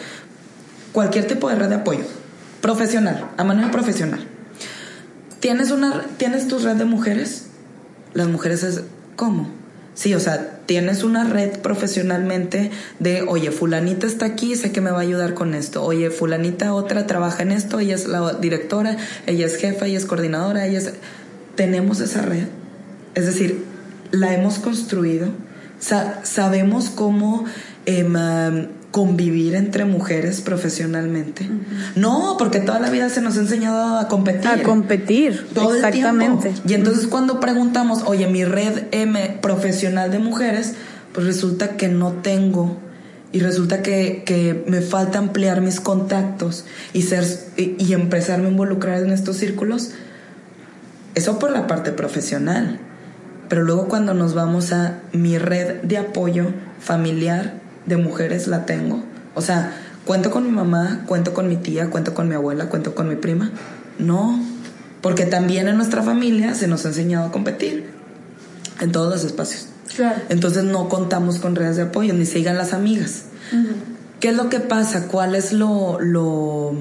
[SPEAKER 2] cualquier tipo de red de apoyo, profesional, a manera profesional. ¿Tienes, una, ¿Tienes tu red de mujeres? Las mujeres es, ¿cómo? Sí, o sea, tienes una red profesionalmente de, oye, fulanita está aquí, sé que me va a ayudar con esto. Oye, fulanita otra trabaja en esto, ella es la directora, ella es jefa, ella es coordinadora, ella es... Tenemos esa red. Es decir, la hemos construido. sabemos cómo em, convivir entre mujeres profesionalmente. No, porque toda la vida se nos ha enseñado a competir.
[SPEAKER 1] A competir, Todo exactamente.
[SPEAKER 2] Y entonces cuando preguntamos, oye, mi red M profesional de mujeres, pues resulta que no tengo y resulta que, que me falta ampliar mis contactos y, ser, y, y empezarme a involucrar en estos círculos. Eso por la parte profesional. Pero luego cuando nos vamos a mi red de apoyo familiar, de mujeres la tengo. O sea, cuento con mi mamá, cuento con mi tía, cuento con mi abuela, cuento con mi prima. No, porque también en nuestra familia se nos ha enseñado a competir en todos los espacios. Claro. Entonces no contamos con redes de apoyo, ni sigan las amigas. ¿Qué es lo que pasa? ¿Cuál es lo, lo,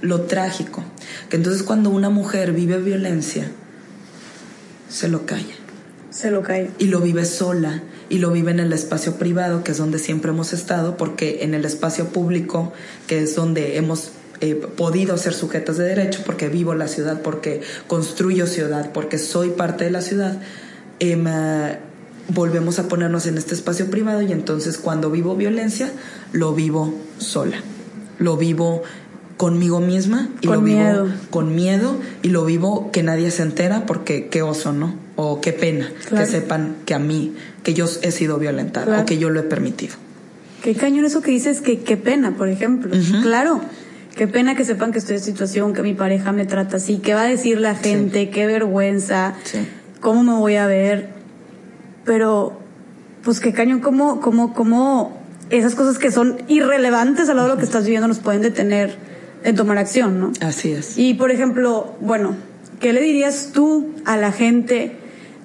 [SPEAKER 2] lo trágico? Que entonces cuando una mujer vive violencia, se lo calla.
[SPEAKER 1] Se lo calla.
[SPEAKER 2] Y lo vive sola y lo vive en el espacio privado, que es donde siempre hemos estado, porque en el espacio público, que es donde hemos eh, podido ser sujetas de derecho, porque vivo la ciudad, porque construyo ciudad, porque soy parte de la ciudad, em, eh, volvemos a ponernos en este espacio privado y entonces cuando vivo violencia, lo vivo sola, lo vivo conmigo misma y lo vivo con miedo y lo vivo que nadie se entera porque qué oso, ¿no? O qué pena que sepan que a mí, que yo he sido violentada o que yo lo he permitido.
[SPEAKER 1] Qué cañón eso que dices, que qué pena, por ejemplo. Claro, qué pena que sepan que estoy en situación, que mi pareja me trata así, qué va a decir la gente, qué vergüenza, cómo me voy a ver. Pero, pues qué cañón, cómo, cómo, cómo esas cosas que son irrelevantes al lado de lo que estás viviendo nos pueden detener en tomar acción, ¿no?
[SPEAKER 2] Así es.
[SPEAKER 1] Y por ejemplo, bueno, ¿qué le dirías tú a la gente,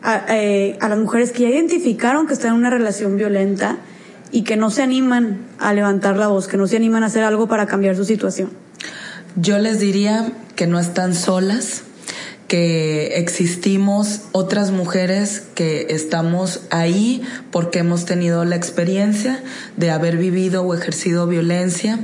[SPEAKER 1] a, eh, a las mujeres que ya identificaron que están en una relación violenta y que no se animan a levantar la voz, que no se animan a hacer algo para cambiar su situación?
[SPEAKER 2] Yo les diría que no están solas, que existimos otras mujeres que estamos ahí porque hemos tenido la experiencia de haber vivido o ejercido violencia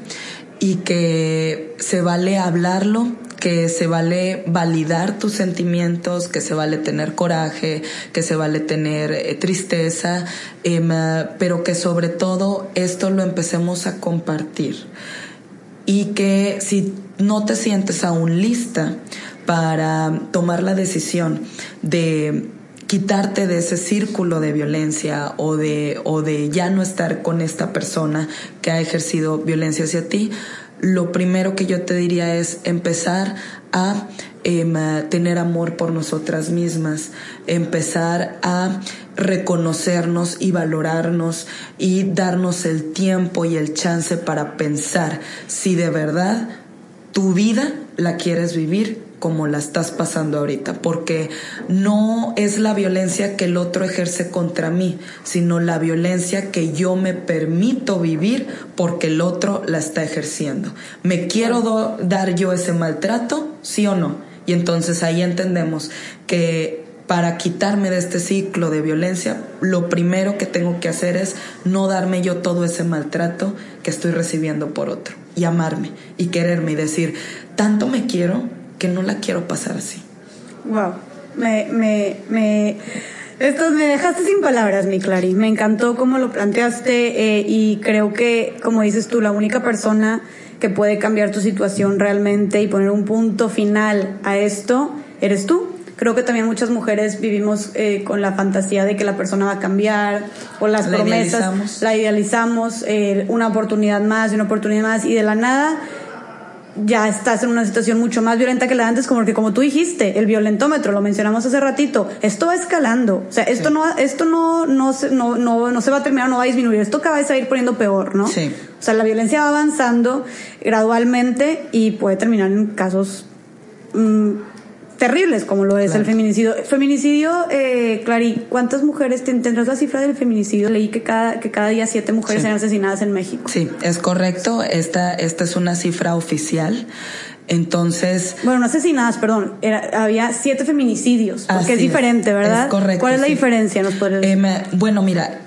[SPEAKER 2] y que se vale hablarlo, que se vale validar tus sentimientos, que se vale tener coraje, que se vale tener eh, tristeza, em, pero que sobre todo esto lo empecemos a compartir. Y que si no te sientes aún lista para tomar la decisión de quitarte de ese círculo de violencia o de, o de ya no estar con esta persona que ha ejercido violencia hacia ti, lo primero que yo te diría es empezar a em, tener amor por nosotras mismas, empezar a reconocernos y valorarnos y darnos el tiempo y el chance para pensar si de verdad tu vida la quieres vivir como la estás pasando ahorita, porque no es la violencia que el otro ejerce contra mí, sino la violencia que yo me permito vivir porque el otro la está ejerciendo. ¿Me quiero dar yo ese maltrato? ¿Sí o no? Y entonces ahí entendemos que para quitarme de este ciclo de violencia, lo primero que tengo que hacer es no darme yo todo ese maltrato que estoy recibiendo por otro y amarme y quererme y decir, tanto me quiero que no la quiero pasar así.
[SPEAKER 1] Wow, me, me, me, esto me dejaste sin palabras, mi Clary. Me encantó cómo lo planteaste eh, y creo que, como dices tú, la única persona que puede cambiar tu situación realmente y poner un punto final a esto eres tú. Creo que también muchas mujeres vivimos eh, con la fantasía de que la persona va a cambiar o las promesas, la idealizamos, eh, una oportunidad más y una oportunidad más y de la nada ya estás en una situación mucho más violenta que la de antes, como que como tú dijiste, el violentómetro, lo mencionamos hace ratito, esto va escalando, o sea, esto no, esto no, no, se, no, no, no se va a terminar, no va a disminuir, esto cada vez va a ir poniendo peor, ¿no? Sí. O sea, la violencia va avanzando gradualmente y puede terminar en casos mm, terribles como lo es el feminicidio. Feminicidio, eh, Clary, ¿cuántas mujeres tendrás la cifra del feminicidio? Leí que cada, que cada día siete mujeres eran asesinadas en México.
[SPEAKER 2] Sí, es correcto. Esta, esta es una cifra oficial. Entonces.
[SPEAKER 1] Bueno, no asesinadas, perdón. Era, había siete feminicidios. Porque es diferente, ¿verdad? Es correcto. ¿Cuál es la diferencia? ¿Nos
[SPEAKER 2] eh, bueno, mira,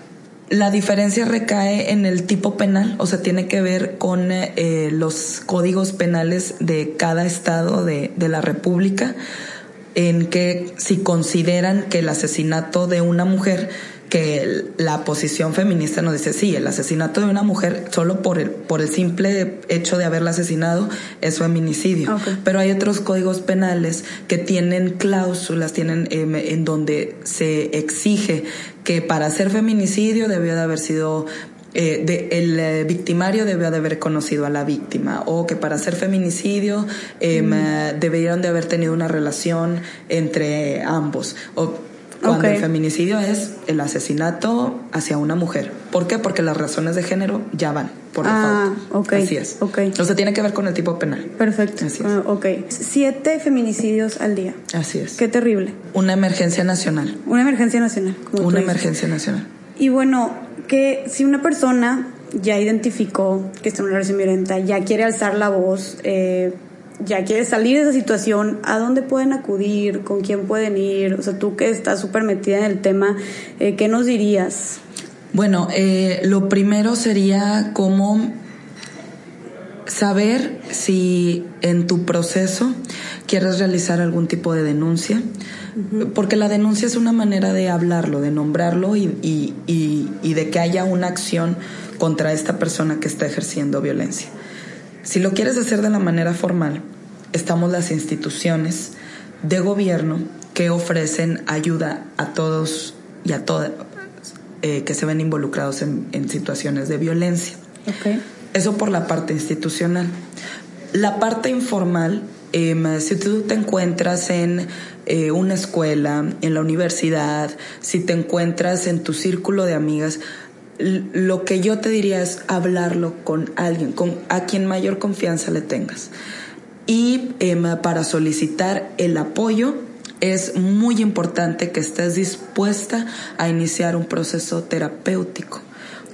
[SPEAKER 2] la diferencia recae en el tipo penal, o sea, tiene que ver con eh, los códigos penales de cada estado de, de, la República, en que si consideran que el asesinato de una mujer que la posición feminista nos dice, sí, el asesinato de una mujer solo por el, por el simple hecho de haberla asesinado es feminicidio. Pero hay otros códigos penales que tienen cláusulas, tienen em, en donde se exige que para ser feminicidio debió de haber sido eh, de, el eh, victimario debió de haber conocido a la víctima o que para ser feminicidio em, mm. debieron de haber tenido una relación entre ambos o cuando el feminicidio es el asesinato hacia una mujer. ¿Por qué? Porque las razones de género ya van por
[SPEAKER 1] ah, ok.
[SPEAKER 2] Así es.
[SPEAKER 1] Okay.
[SPEAKER 2] O sea, tiene que ver con el tipo penal.
[SPEAKER 1] Perfecto. Así es. Ah, ok. Siete feminicidios al día.
[SPEAKER 2] Así es.
[SPEAKER 1] Qué terrible.
[SPEAKER 2] Una emergencia nacional.
[SPEAKER 1] Una emergencia nacional.
[SPEAKER 2] una emergencia nacional.
[SPEAKER 1] Y bueno, que si una persona ya identificó que está en una relación violenta, ya quiere alzar la voz, eh, ya quieres salir de esa situación, ¿a dónde pueden acudir? ¿Con quién pueden ir? O sea, tú que estás súper metida en el tema, eh, ¿qué nos dirías?
[SPEAKER 2] Bueno, eh, lo primero sería cómo saber si en tu proceso quieres realizar algún tipo de denuncia, porque la denuncia es una manera de hablarlo, de nombrarlo y, y, y, y de que haya una acción contra esta persona que está ejerciendo violencia. Si lo quieres hacer de la manera formal, estamos las instituciones de gobierno que ofrecen ayuda a todos y a todas eh, que se ven involucrados en, situaciones de violencia. Eso por la parte institucional. La parte informal, em, si tú te encuentras en eh, una escuela, en la universidad, si te encuentras en tu círculo de amigas, lo que yo te diría es hablarlo con alguien, con a quien mayor confianza le tengas. Y em, para solicitar el apoyo es muy importante que estés dispuesta a iniciar un proceso terapéutico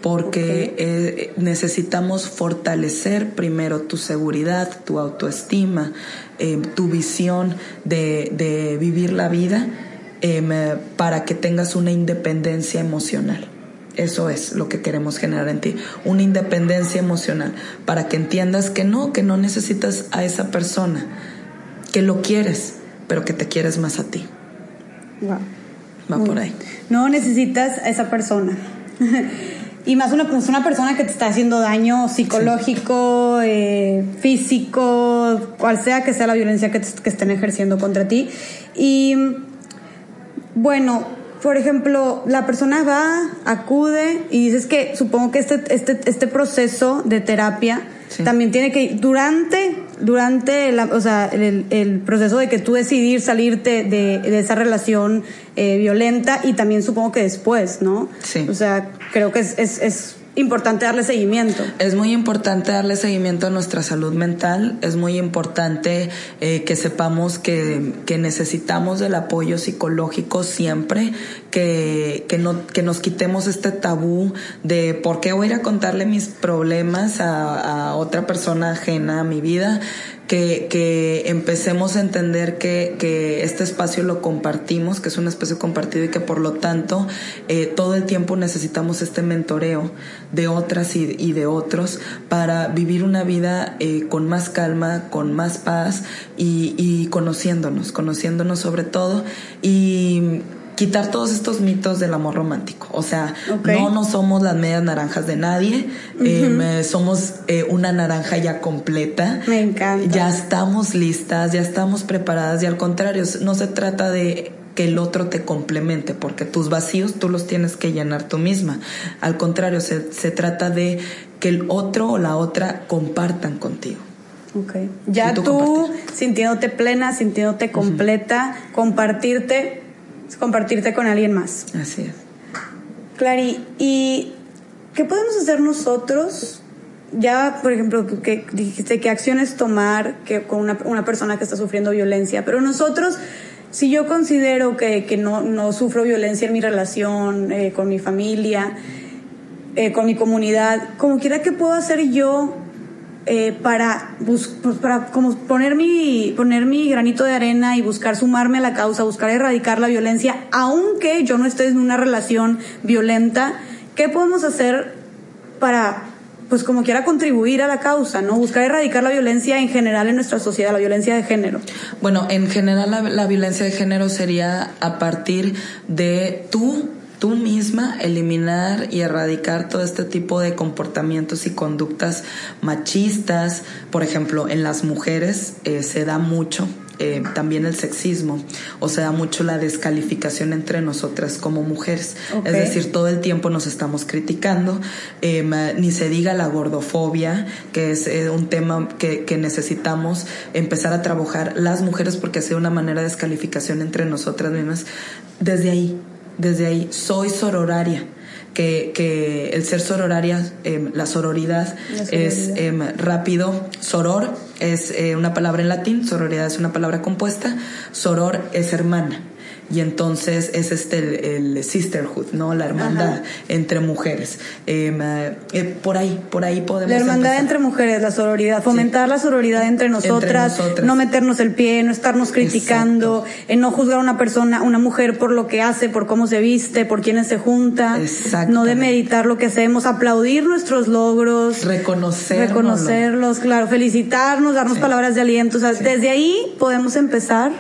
[SPEAKER 2] porque eh, necesitamos fortalecer primero tu seguridad, tu autoestima, eh, tu visión de, de, vivir la vida em, para que tengas una independencia emocional. Eso es lo que queremos generar en ti, una independencia emocional, para que entiendas que no, que no necesitas a esa persona, que lo quieres, pero que te quieres más a ti. Va por ahí.
[SPEAKER 1] No necesitas a esa persona. y más una, pues, una persona que te está haciendo daño psicológico, eh, físico, cual sea que sea la violencia que, que estén ejerciendo contra ti. Y bueno, por ejemplo, la persona va, acude y dices que supongo que este, este, este proceso de terapia también tiene que, durante, durante la, o sea, el, el, proceso de que tú decidir salirte de, de esa relación eh, violenta y también supongo que después, ¿no?
[SPEAKER 2] Sí.
[SPEAKER 1] O sea, creo que es, es, es importante darle seguimiento.
[SPEAKER 2] Es muy importante darle seguimiento a nuestra salud mental, es muy importante eh, que sepamos que, que, necesitamos del apoyo psicológico siempre, que, que, no, que nos quitemos este tabú de por qué voy a ir a contarle mis problemas a, a otra persona ajena a mi vida que, que empecemos a entender que, que, este espacio lo compartimos, que es un espacio compartido y que por lo tanto eh, todo el tiempo necesitamos este mentoreo de otras y, y de otros para vivir una vida eh, con más calma, con más paz y, y conociéndonos, conociéndonos sobre todo. Y quitar todos estos mitos del amor romántico. O sea, okay. no, no somos las medias naranjas de nadie, uh -huh. eh, somos eh, una naranja ya completa.
[SPEAKER 1] Me encanta.
[SPEAKER 2] Ya estamos listas, ya estamos preparadas y al contrario, no se trata de que el otro te complemente, porque tus vacíos tú los tienes que llenar tú misma. Al contrario, se, se trata de que el otro o la otra compartan contigo.
[SPEAKER 1] Okay. Ya tú, tú sintiéndote plena, sintiéndote completa, uh -huh. compartirte compartirte con alguien más.
[SPEAKER 2] Así es.
[SPEAKER 1] Clary, ¿y qué podemos hacer nosotros? Ya, por ejemplo, que dijiste qué acciones tomar que, con una, una, persona que está sufriendo violencia, pero nosotros, si yo considero que, que no, no, sufro violencia en mi relación, eh, con mi familia, eh, con mi comunidad, como quiera que puedo hacer yo eh, para, pues, para como poner mi, poner mi granito de arena y buscar sumarme a la causa, buscar erradicar la violencia, aunque yo no esté en una relación violenta, ¿qué podemos hacer para, pues como quiera, contribuir a la causa, ¿no? Buscar erradicar la violencia en general en nuestra sociedad, la violencia de género.
[SPEAKER 2] Bueno, en general la, la violencia de género sería a partir de tú tú misma eliminar y erradicar todo este tipo de comportamientos y conductas machistas. Por ejemplo, en las mujeres eh, se da mucho eh, también el sexismo, o se da mucho la descalificación entre nosotras como mujeres. Okay. Es decir, todo el tiempo nos estamos criticando, eh, ni se diga la gordofobia, que es eh, un tema que, que, necesitamos empezar a trabajar las mujeres porque ha sido una manera de descalificación entre nosotras mismas. Desde ahí, desde ahí, soy sororaria. Que, que el ser sororaria, eh, la, sororidad la, sororidad es eh, rápido. Soror es eh, una palabra en latín, sororidad es una palabra compuesta, soror es hermana y entonces es este el, el sisterhood, ¿no? La hermandad Ajá. entre mujeres. Eh, eh, por ahí, por ahí podemos.
[SPEAKER 1] La hermandad empezar. entre mujeres, la sororidad, fomentar sí. la sororidad entre nosotras, entre nosotras, no meternos el pie, no estarnos criticando, en no juzgar a una persona, una mujer por lo que hace, por cómo se viste, por quiénes se junta, no demeritar lo que hacemos, aplaudir nuestros logros,
[SPEAKER 2] reconocerlos,
[SPEAKER 1] reconocerlos, claro, felicitarnos, darnos sí. palabras de aliento, o sea, sí. desde ahí podemos empezar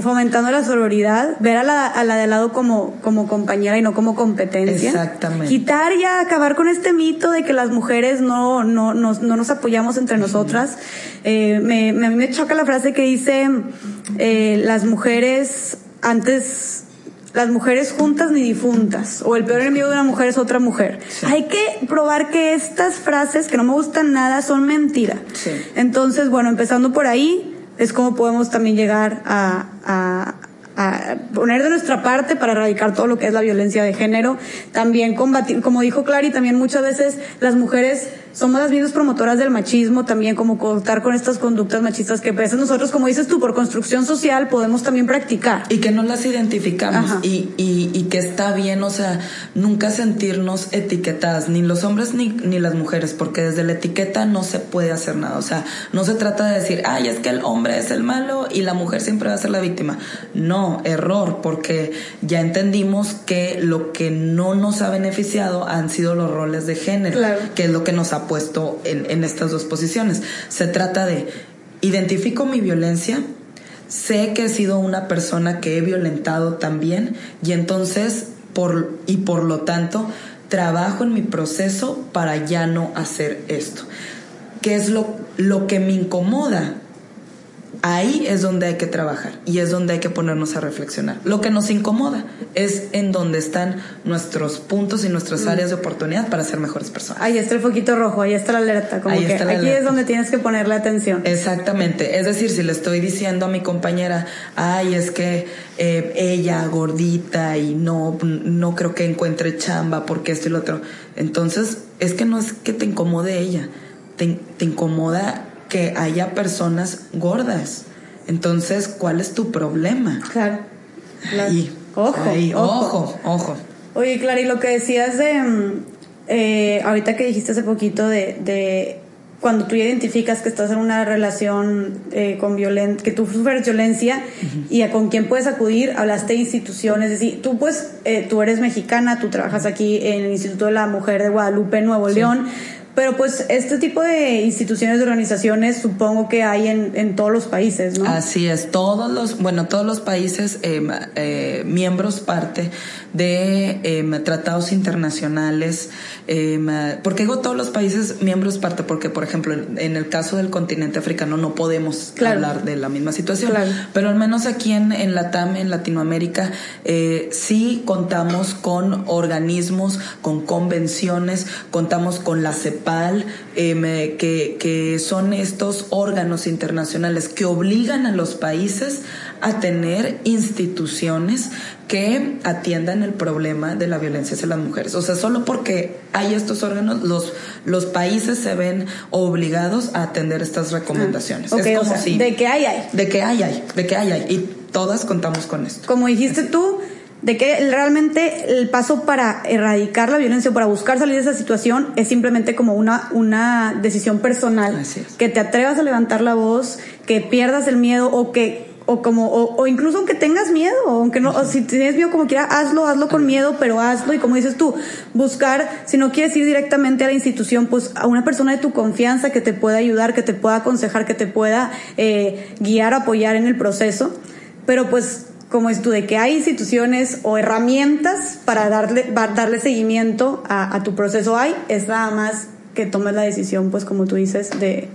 [SPEAKER 1] fomentando la sororidad, ver a la, a la de al lado como, como compañera y no como competencia.
[SPEAKER 2] Exactamente.
[SPEAKER 1] Quitar ya, acabar con este mito de que las mujeres no, no, no, no nos apoyamos entre nosotras. Eh, me, me, a mí me choca la frase que dice, eh, las mujeres antes las mujeres juntas ni difuntas, o el peor enemigo de una mujer es otra mujer. Sí. Hay que probar que estas frases, que no me gustan nada, son mentira.
[SPEAKER 2] Sí.
[SPEAKER 1] Entonces, bueno, empezando por ahí, es como podemos también llegar a, a, a, poner de nuestra parte para erradicar todo lo que es la violencia de género. También combatir, como dijo Clary, también muchas veces las mujeres somos las mismas promotoras del machismo, también como contar con estas conductas machistas que a veces nosotros, como dices tú, por construcción social podemos también practicar.
[SPEAKER 2] Y que no las identificamos y, y, y, que está bien, o sea, nunca sentirnos etiquetadas, ni los hombres ni, ni las mujeres, porque desde la etiqueta no se puede hacer nada, o sea, no se trata de decir, ay, es que el hombre es el malo y la mujer siempre va a ser la víctima. No, error, porque ya entendimos que lo que no nos ha beneficiado han sido los roles de género, que es lo que nos ha puesto en, estas dos posiciones. Se trata de, identifico mi violencia, sé que he sido una persona que he violentado también y entonces, por, y por lo tanto, trabajo en mi proceso para ya no hacer esto. ¿Qué es lo, lo que me incomoda? Ahí es donde hay que trabajar y es donde hay que ponernos a reflexionar. Lo que nos incomoda es en donde están nuestros puntos y nuestras mm. áreas de oportunidad para ser mejores personas.
[SPEAKER 1] Ahí está el foquito rojo, ahí está la alerta. Como que aquí es donde tienes que ponerle atención.
[SPEAKER 2] Exactamente. Es decir, si le estoy diciendo a mi compañera, ay, es que eh, ella gordita y no, no creo que encuentre chamba porque esto y lo otro. Entonces, es que no es que te incomode ella, te, te incomoda que haya personas gordas. Entonces, ¿cuál es tu problema?
[SPEAKER 1] Claro.
[SPEAKER 2] ojo, ojo, ojo,
[SPEAKER 1] Oye, Clara, y lo que decías de, mm, eh, ahorita que dijiste hace poquito de, de cuando tú identificas que estás en una relación eh, con violencia, que tú sufres violencia y a con quién puedes acudir, hablaste de instituciones, es decir, tú pues, eh, tú eres mexicana, tú trabajas aquí en el Instituto de la Mujer de Guadalupe, Nuevo León, pero pues este tipo de instituciones, de organizaciones, supongo que hay en, en todos los países, ¿no?
[SPEAKER 2] Así es, todos los, bueno, todos los países em, eh, miembros parte de em, tratados internacionales. Eh, ¿Por digo todos los países miembros parte? Porque, por ejemplo, en el caso del continente africano no podemos hablar de la misma situación, pero al menos aquí en, en la TAM, en Latinoamérica, eh, sí contamos con organismos, con convenciones, contamos con la CEPAL, em, que, que son estos órganos internacionales que obligan a los países a tener instituciones que atiendan el problema de la violencia hacia las mujeres. O sea, solo porque hay estos órganos, los, los países se ven obligados a atender estas recomendaciones.
[SPEAKER 1] Ah, es como si, de que hay, hay.
[SPEAKER 2] De que hay, hay. De que hay, hay. Y todas contamos con esto.
[SPEAKER 1] Como dijiste tú, de que realmente el paso para erradicar la violencia o para buscar salir de esa situación es simplemente como una, una decisión personal. Que te atrevas a levantar la voz, que pierdas el miedo o que o como o, incluso aunque tengas miedo aunque no o si tienes miedo como quiera hazlo hazlo con miedo pero hazlo. Y como dices tú buscar si no quieres ir directamente a la institución pues a una persona de tu confianza que te pueda ayudar que te pueda aconsejar que te pueda eh, guiar apoyar en el proceso. Pero pues como es tú de que hay instituciones o herramientas para darle darle seguimiento a, a tu proceso hay es nada más que tomes la decisión pues como tú dices de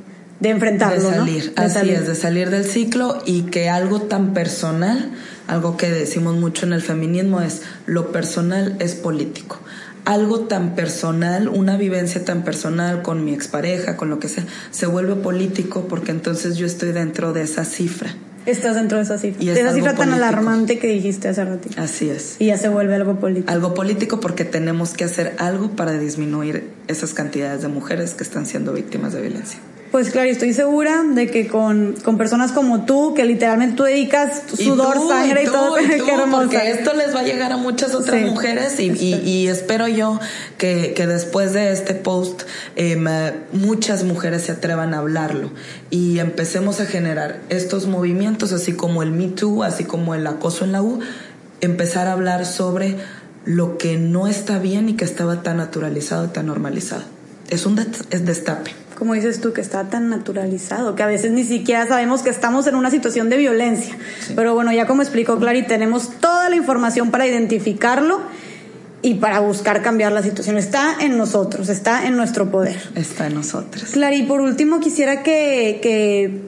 [SPEAKER 1] de enfrentarlo.
[SPEAKER 2] De salir, así es, de salir del ciclo y que algo tan personal, algo que decimos mucho en el feminismo es lo personal es político. Algo tan personal, una vivencia tan personal con mi expareja, con lo que sea, se vuelve político porque entonces yo estoy dentro de esa cifra.
[SPEAKER 1] Estás dentro de esa cifra. de esa cifra tan alarmante que dijiste hace ratito.
[SPEAKER 2] Así es.
[SPEAKER 1] Y ya se vuelve algo político.
[SPEAKER 2] Algo político porque tenemos que hacer algo para disminuir esas cantidades de mujeres que están siendo víctimas de violencia.
[SPEAKER 1] Pues claro, estoy segura de que con, con personas como tú, que literalmente tú dedicas sudor, sangre y, todo,
[SPEAKER 2] y tú, porque esto les va a llegar a muchas otras mujeres y, y, espero yo que, que, después de este post em, muchas mujeres se atrevan a hablarlo y empecemos a generar estos movimientos, así como el Me Too, así como el acoso en la U, empezar a hablar sobre lo que no está bien y que estaba tan naturalizado, tan normalizado. Es un destape
[SPEAKER 1] como dices tú, que está tan naturalizado, que a veces ni siquiera sabemos que estamos en una situación de violencia. Pero bueno, ya como explicó Clary, tenemos toda la información para identificarlo y para buscar cambiar la situación. Está en nosotros, está en nuestro poder.
[SPEAKER 2] Está en nosotros.
[SPEAKER 1] Clary, por último quisiera que, que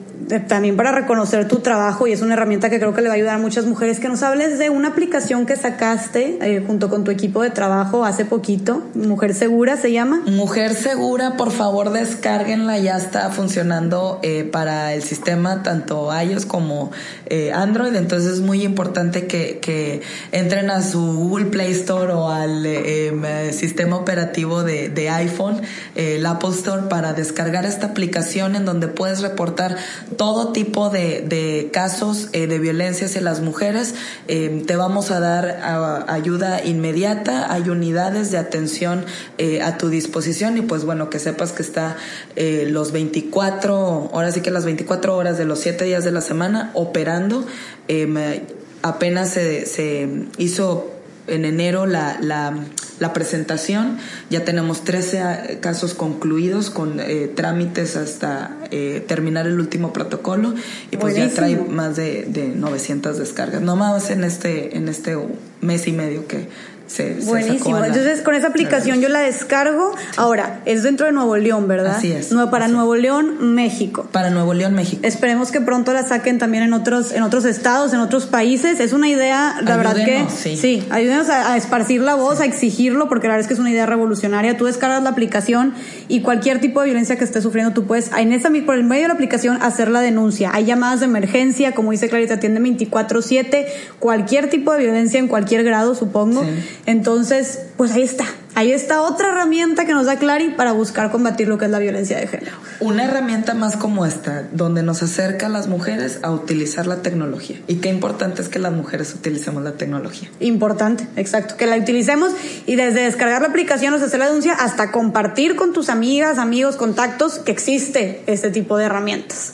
[SPEAKER 1] también para reconocer tu trabajo y es una herramienta que creo que le va a ayudar a muchas mujeres, que nos hables de una aplicación que sacaste eh, junto con tu equipo de trabajo hace poquito, Mujer Segura se llama.
[SPEAKER 2] Mujer Segura, por favor descárguenla, ya está funcionando eh, para el sistema tanto iOS como eh, Android, entonces es muy importante que, que, entren a su Google Play Store o al em, sistema operativo de, de iPhone, el Apple Store, para descargar esta aplicación en donde puedes reportar todo tipo de, casos eh, de violencia hacia las mujeres. Eh, te vamos a dar ayuda inmediata, hay unidades de atención eh, a tu disposición y pues bueno, que sepas que está los 24, ahora sí que las 24 horas de los 7 días de la semana operando. apenas se, se hizo en enero la, la, la, presentación. Ya tenemos 13 casos concluidos con eh, trámites hasta eh, terminar el último protocolo y pues ya trae más de, de 900 descargas. No más en este, en este mes y medio que,
[SPEAKER 1] Buenísimo. Entonces, con esa aplicación yo la descargo. Ahora, es dentro de Nuevo León, ¿verdad?
[SPEAKER 2] Así es.
[SPEAKER 1] para Nuevo León, México.
[SPEAKER 2] Para Nuevo León, México.
[SPEAKER 1] Esperemos que pronto la saquen también en otros, en otros estados, en otros países. Es una idea, la verdad que. Sí, sí ayúdenos a, esparcir la voz, a exigirlo, porque la verdad es que es una idea revolucionaria. Tú descargas la aplicación y cualquier tipo de violencia que estés sufriendo, tú puedes, en esa, por el medio de la aplicación, hacer la denuncia. Hay llamadas de emergencia, como dice Clarita, atiende 24-7, cualquier tipo de violencia en cualquier grado, supongo. Entonces, pues ahí está. Ahí está otra herramienta que nos da Clary para buscar combatir lo que es la violencia de género.
[SPEAKER 2] Una herramienta más como esta, donde nos acerca a las mujeres a utilizar la tecnología. Y qué importante es que las mujeres utilicemos la tecnología.
[SPEAKER 1] Importante, exacto. Que la utilicemos y desde descargar la aplicación o hacer la denuncia hasta compartir con tus amigas, amigos, contactos que existe este tipo de herramientas.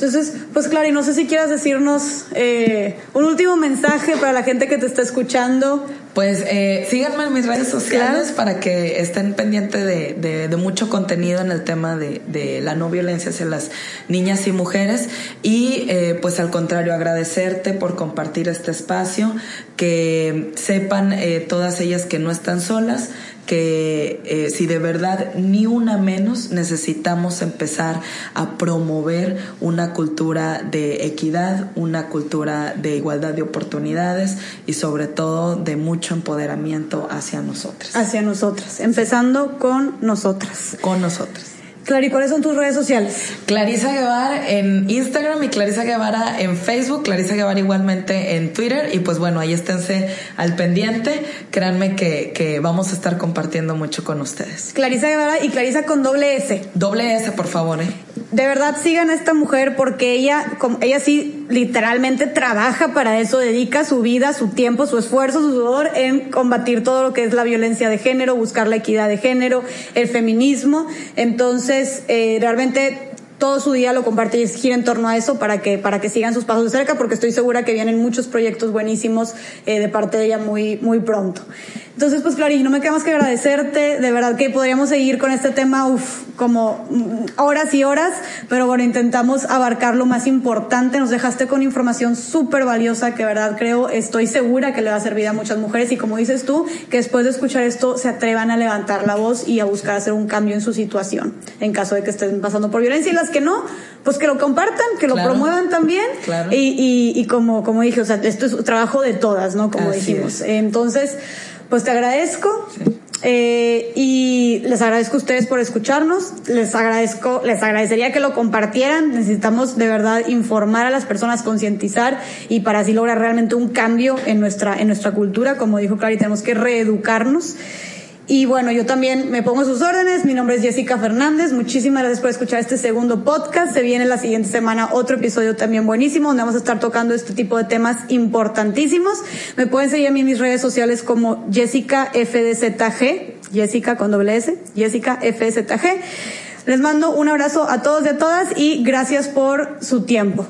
[SPEAKER 1] Entonces, pues Clary, no sé si quieras decirnos eh, un último mensaje para la gente que te está escuchando.
[SPEAKER 2] Pues eh, síganme en mis redes sociales para que estén pendientes de, mucho contenido en el tema de, la no violencia hacia las niñas y mujeres. Y eh, pues al contrario, agradecerte por compartir este espacio, que sepan eh, todas ellas que no están solas, que eh, si de verdad ni una menos necesitamos empezar a promover una cultura de equidad, una cultura de igualdad de oportunidades y sobre todo de mucho empoderamiento hacia nosotras.
[SPEAKER 1] Hacia nosotras, empezando con nosotras.
[SPEAKER 2] Con nosotras.
[SPEAKER 1] Clary, ¿cuáles son tus redes sociales?
[SPEAKER 2] Clarisa Guevara en Instagram y Clarisa Guevara en Facebook, Clarisa Guevara igualmente en Twitter y pues bueno, ahí esténse al pendiente, créanme que, que vamos a estar compartiendo mucho con ustedes.
[SPEAKER 1] Clarisa Guevara y Clarisa con doble S.
[SPEAKER 2] Doble S, por favor, ¿eh?
[SPEAKER 1] de verdad sigan a esta mujer porque ella, como, ella sí literalmente trabaja para eso, dedica su vida, su tiempo, su esfuerzo, su sudor en combatir todo lo que es la violencia de género, buscar la equidad de género, el feminismo. Entonces, eh, realmente todo su día lo comparte y gira en torno a eso para que, para que sigan sus pasos de cerca, porque estoy segura que vienen muchos proyectos buenísimos eh, de parte de ella muy, muy pronto. Entonces, pues Clarín, no me queda más que agradecerte. De verdad que podríamos seguir con este tema, uf, como horas y horas, pero bueno, intentamos abarcar lo más importante. Nos dejaste con información súper valiosa que, de verdad, creo, estoy segura que le va a servir a muchas mujeres. Y como dices tú, que después de escuchar esto se atrevan a levantar la voz y a buscar hacer un cambio en su situación, en caso de que estén pasando por violencia. Y las que no, pues que lo compartan, que lo promuevan también.
[SPEAKER 2] Claro.
[SPEAKER 1] Y, y, como, como dije, o sea, esto es trabajo de todas, ¿no? Como dijimos. Entonces, pues te agradezco. Eh, y les agradezco a ustedes por escucharnos. Les agradezco, les agradecería que lo compartieran. Necesitamos de verdad informar a las personas, concientizar y para así lograr realmente un cambio en nuestra, en nuestra cultura. Como dijo Clary, tenemos que reeducarnos. Y bueno, yo también me pongo sus órdenes. Mi nombre es Jessica Fernández. Muchísimas gracias por escuchar este segundo podcast. Se viene la siguiente semana otro episodio también buenísimo donde vamos a estar tocando este tipo de temas importantísimos. Me pueden seguir a mí en mis redes sociales como Jessica FDZG, Jessica con doble S, Jessica FDZG. Les mando un abrazo a todos y a todas y gracias por su tiempo.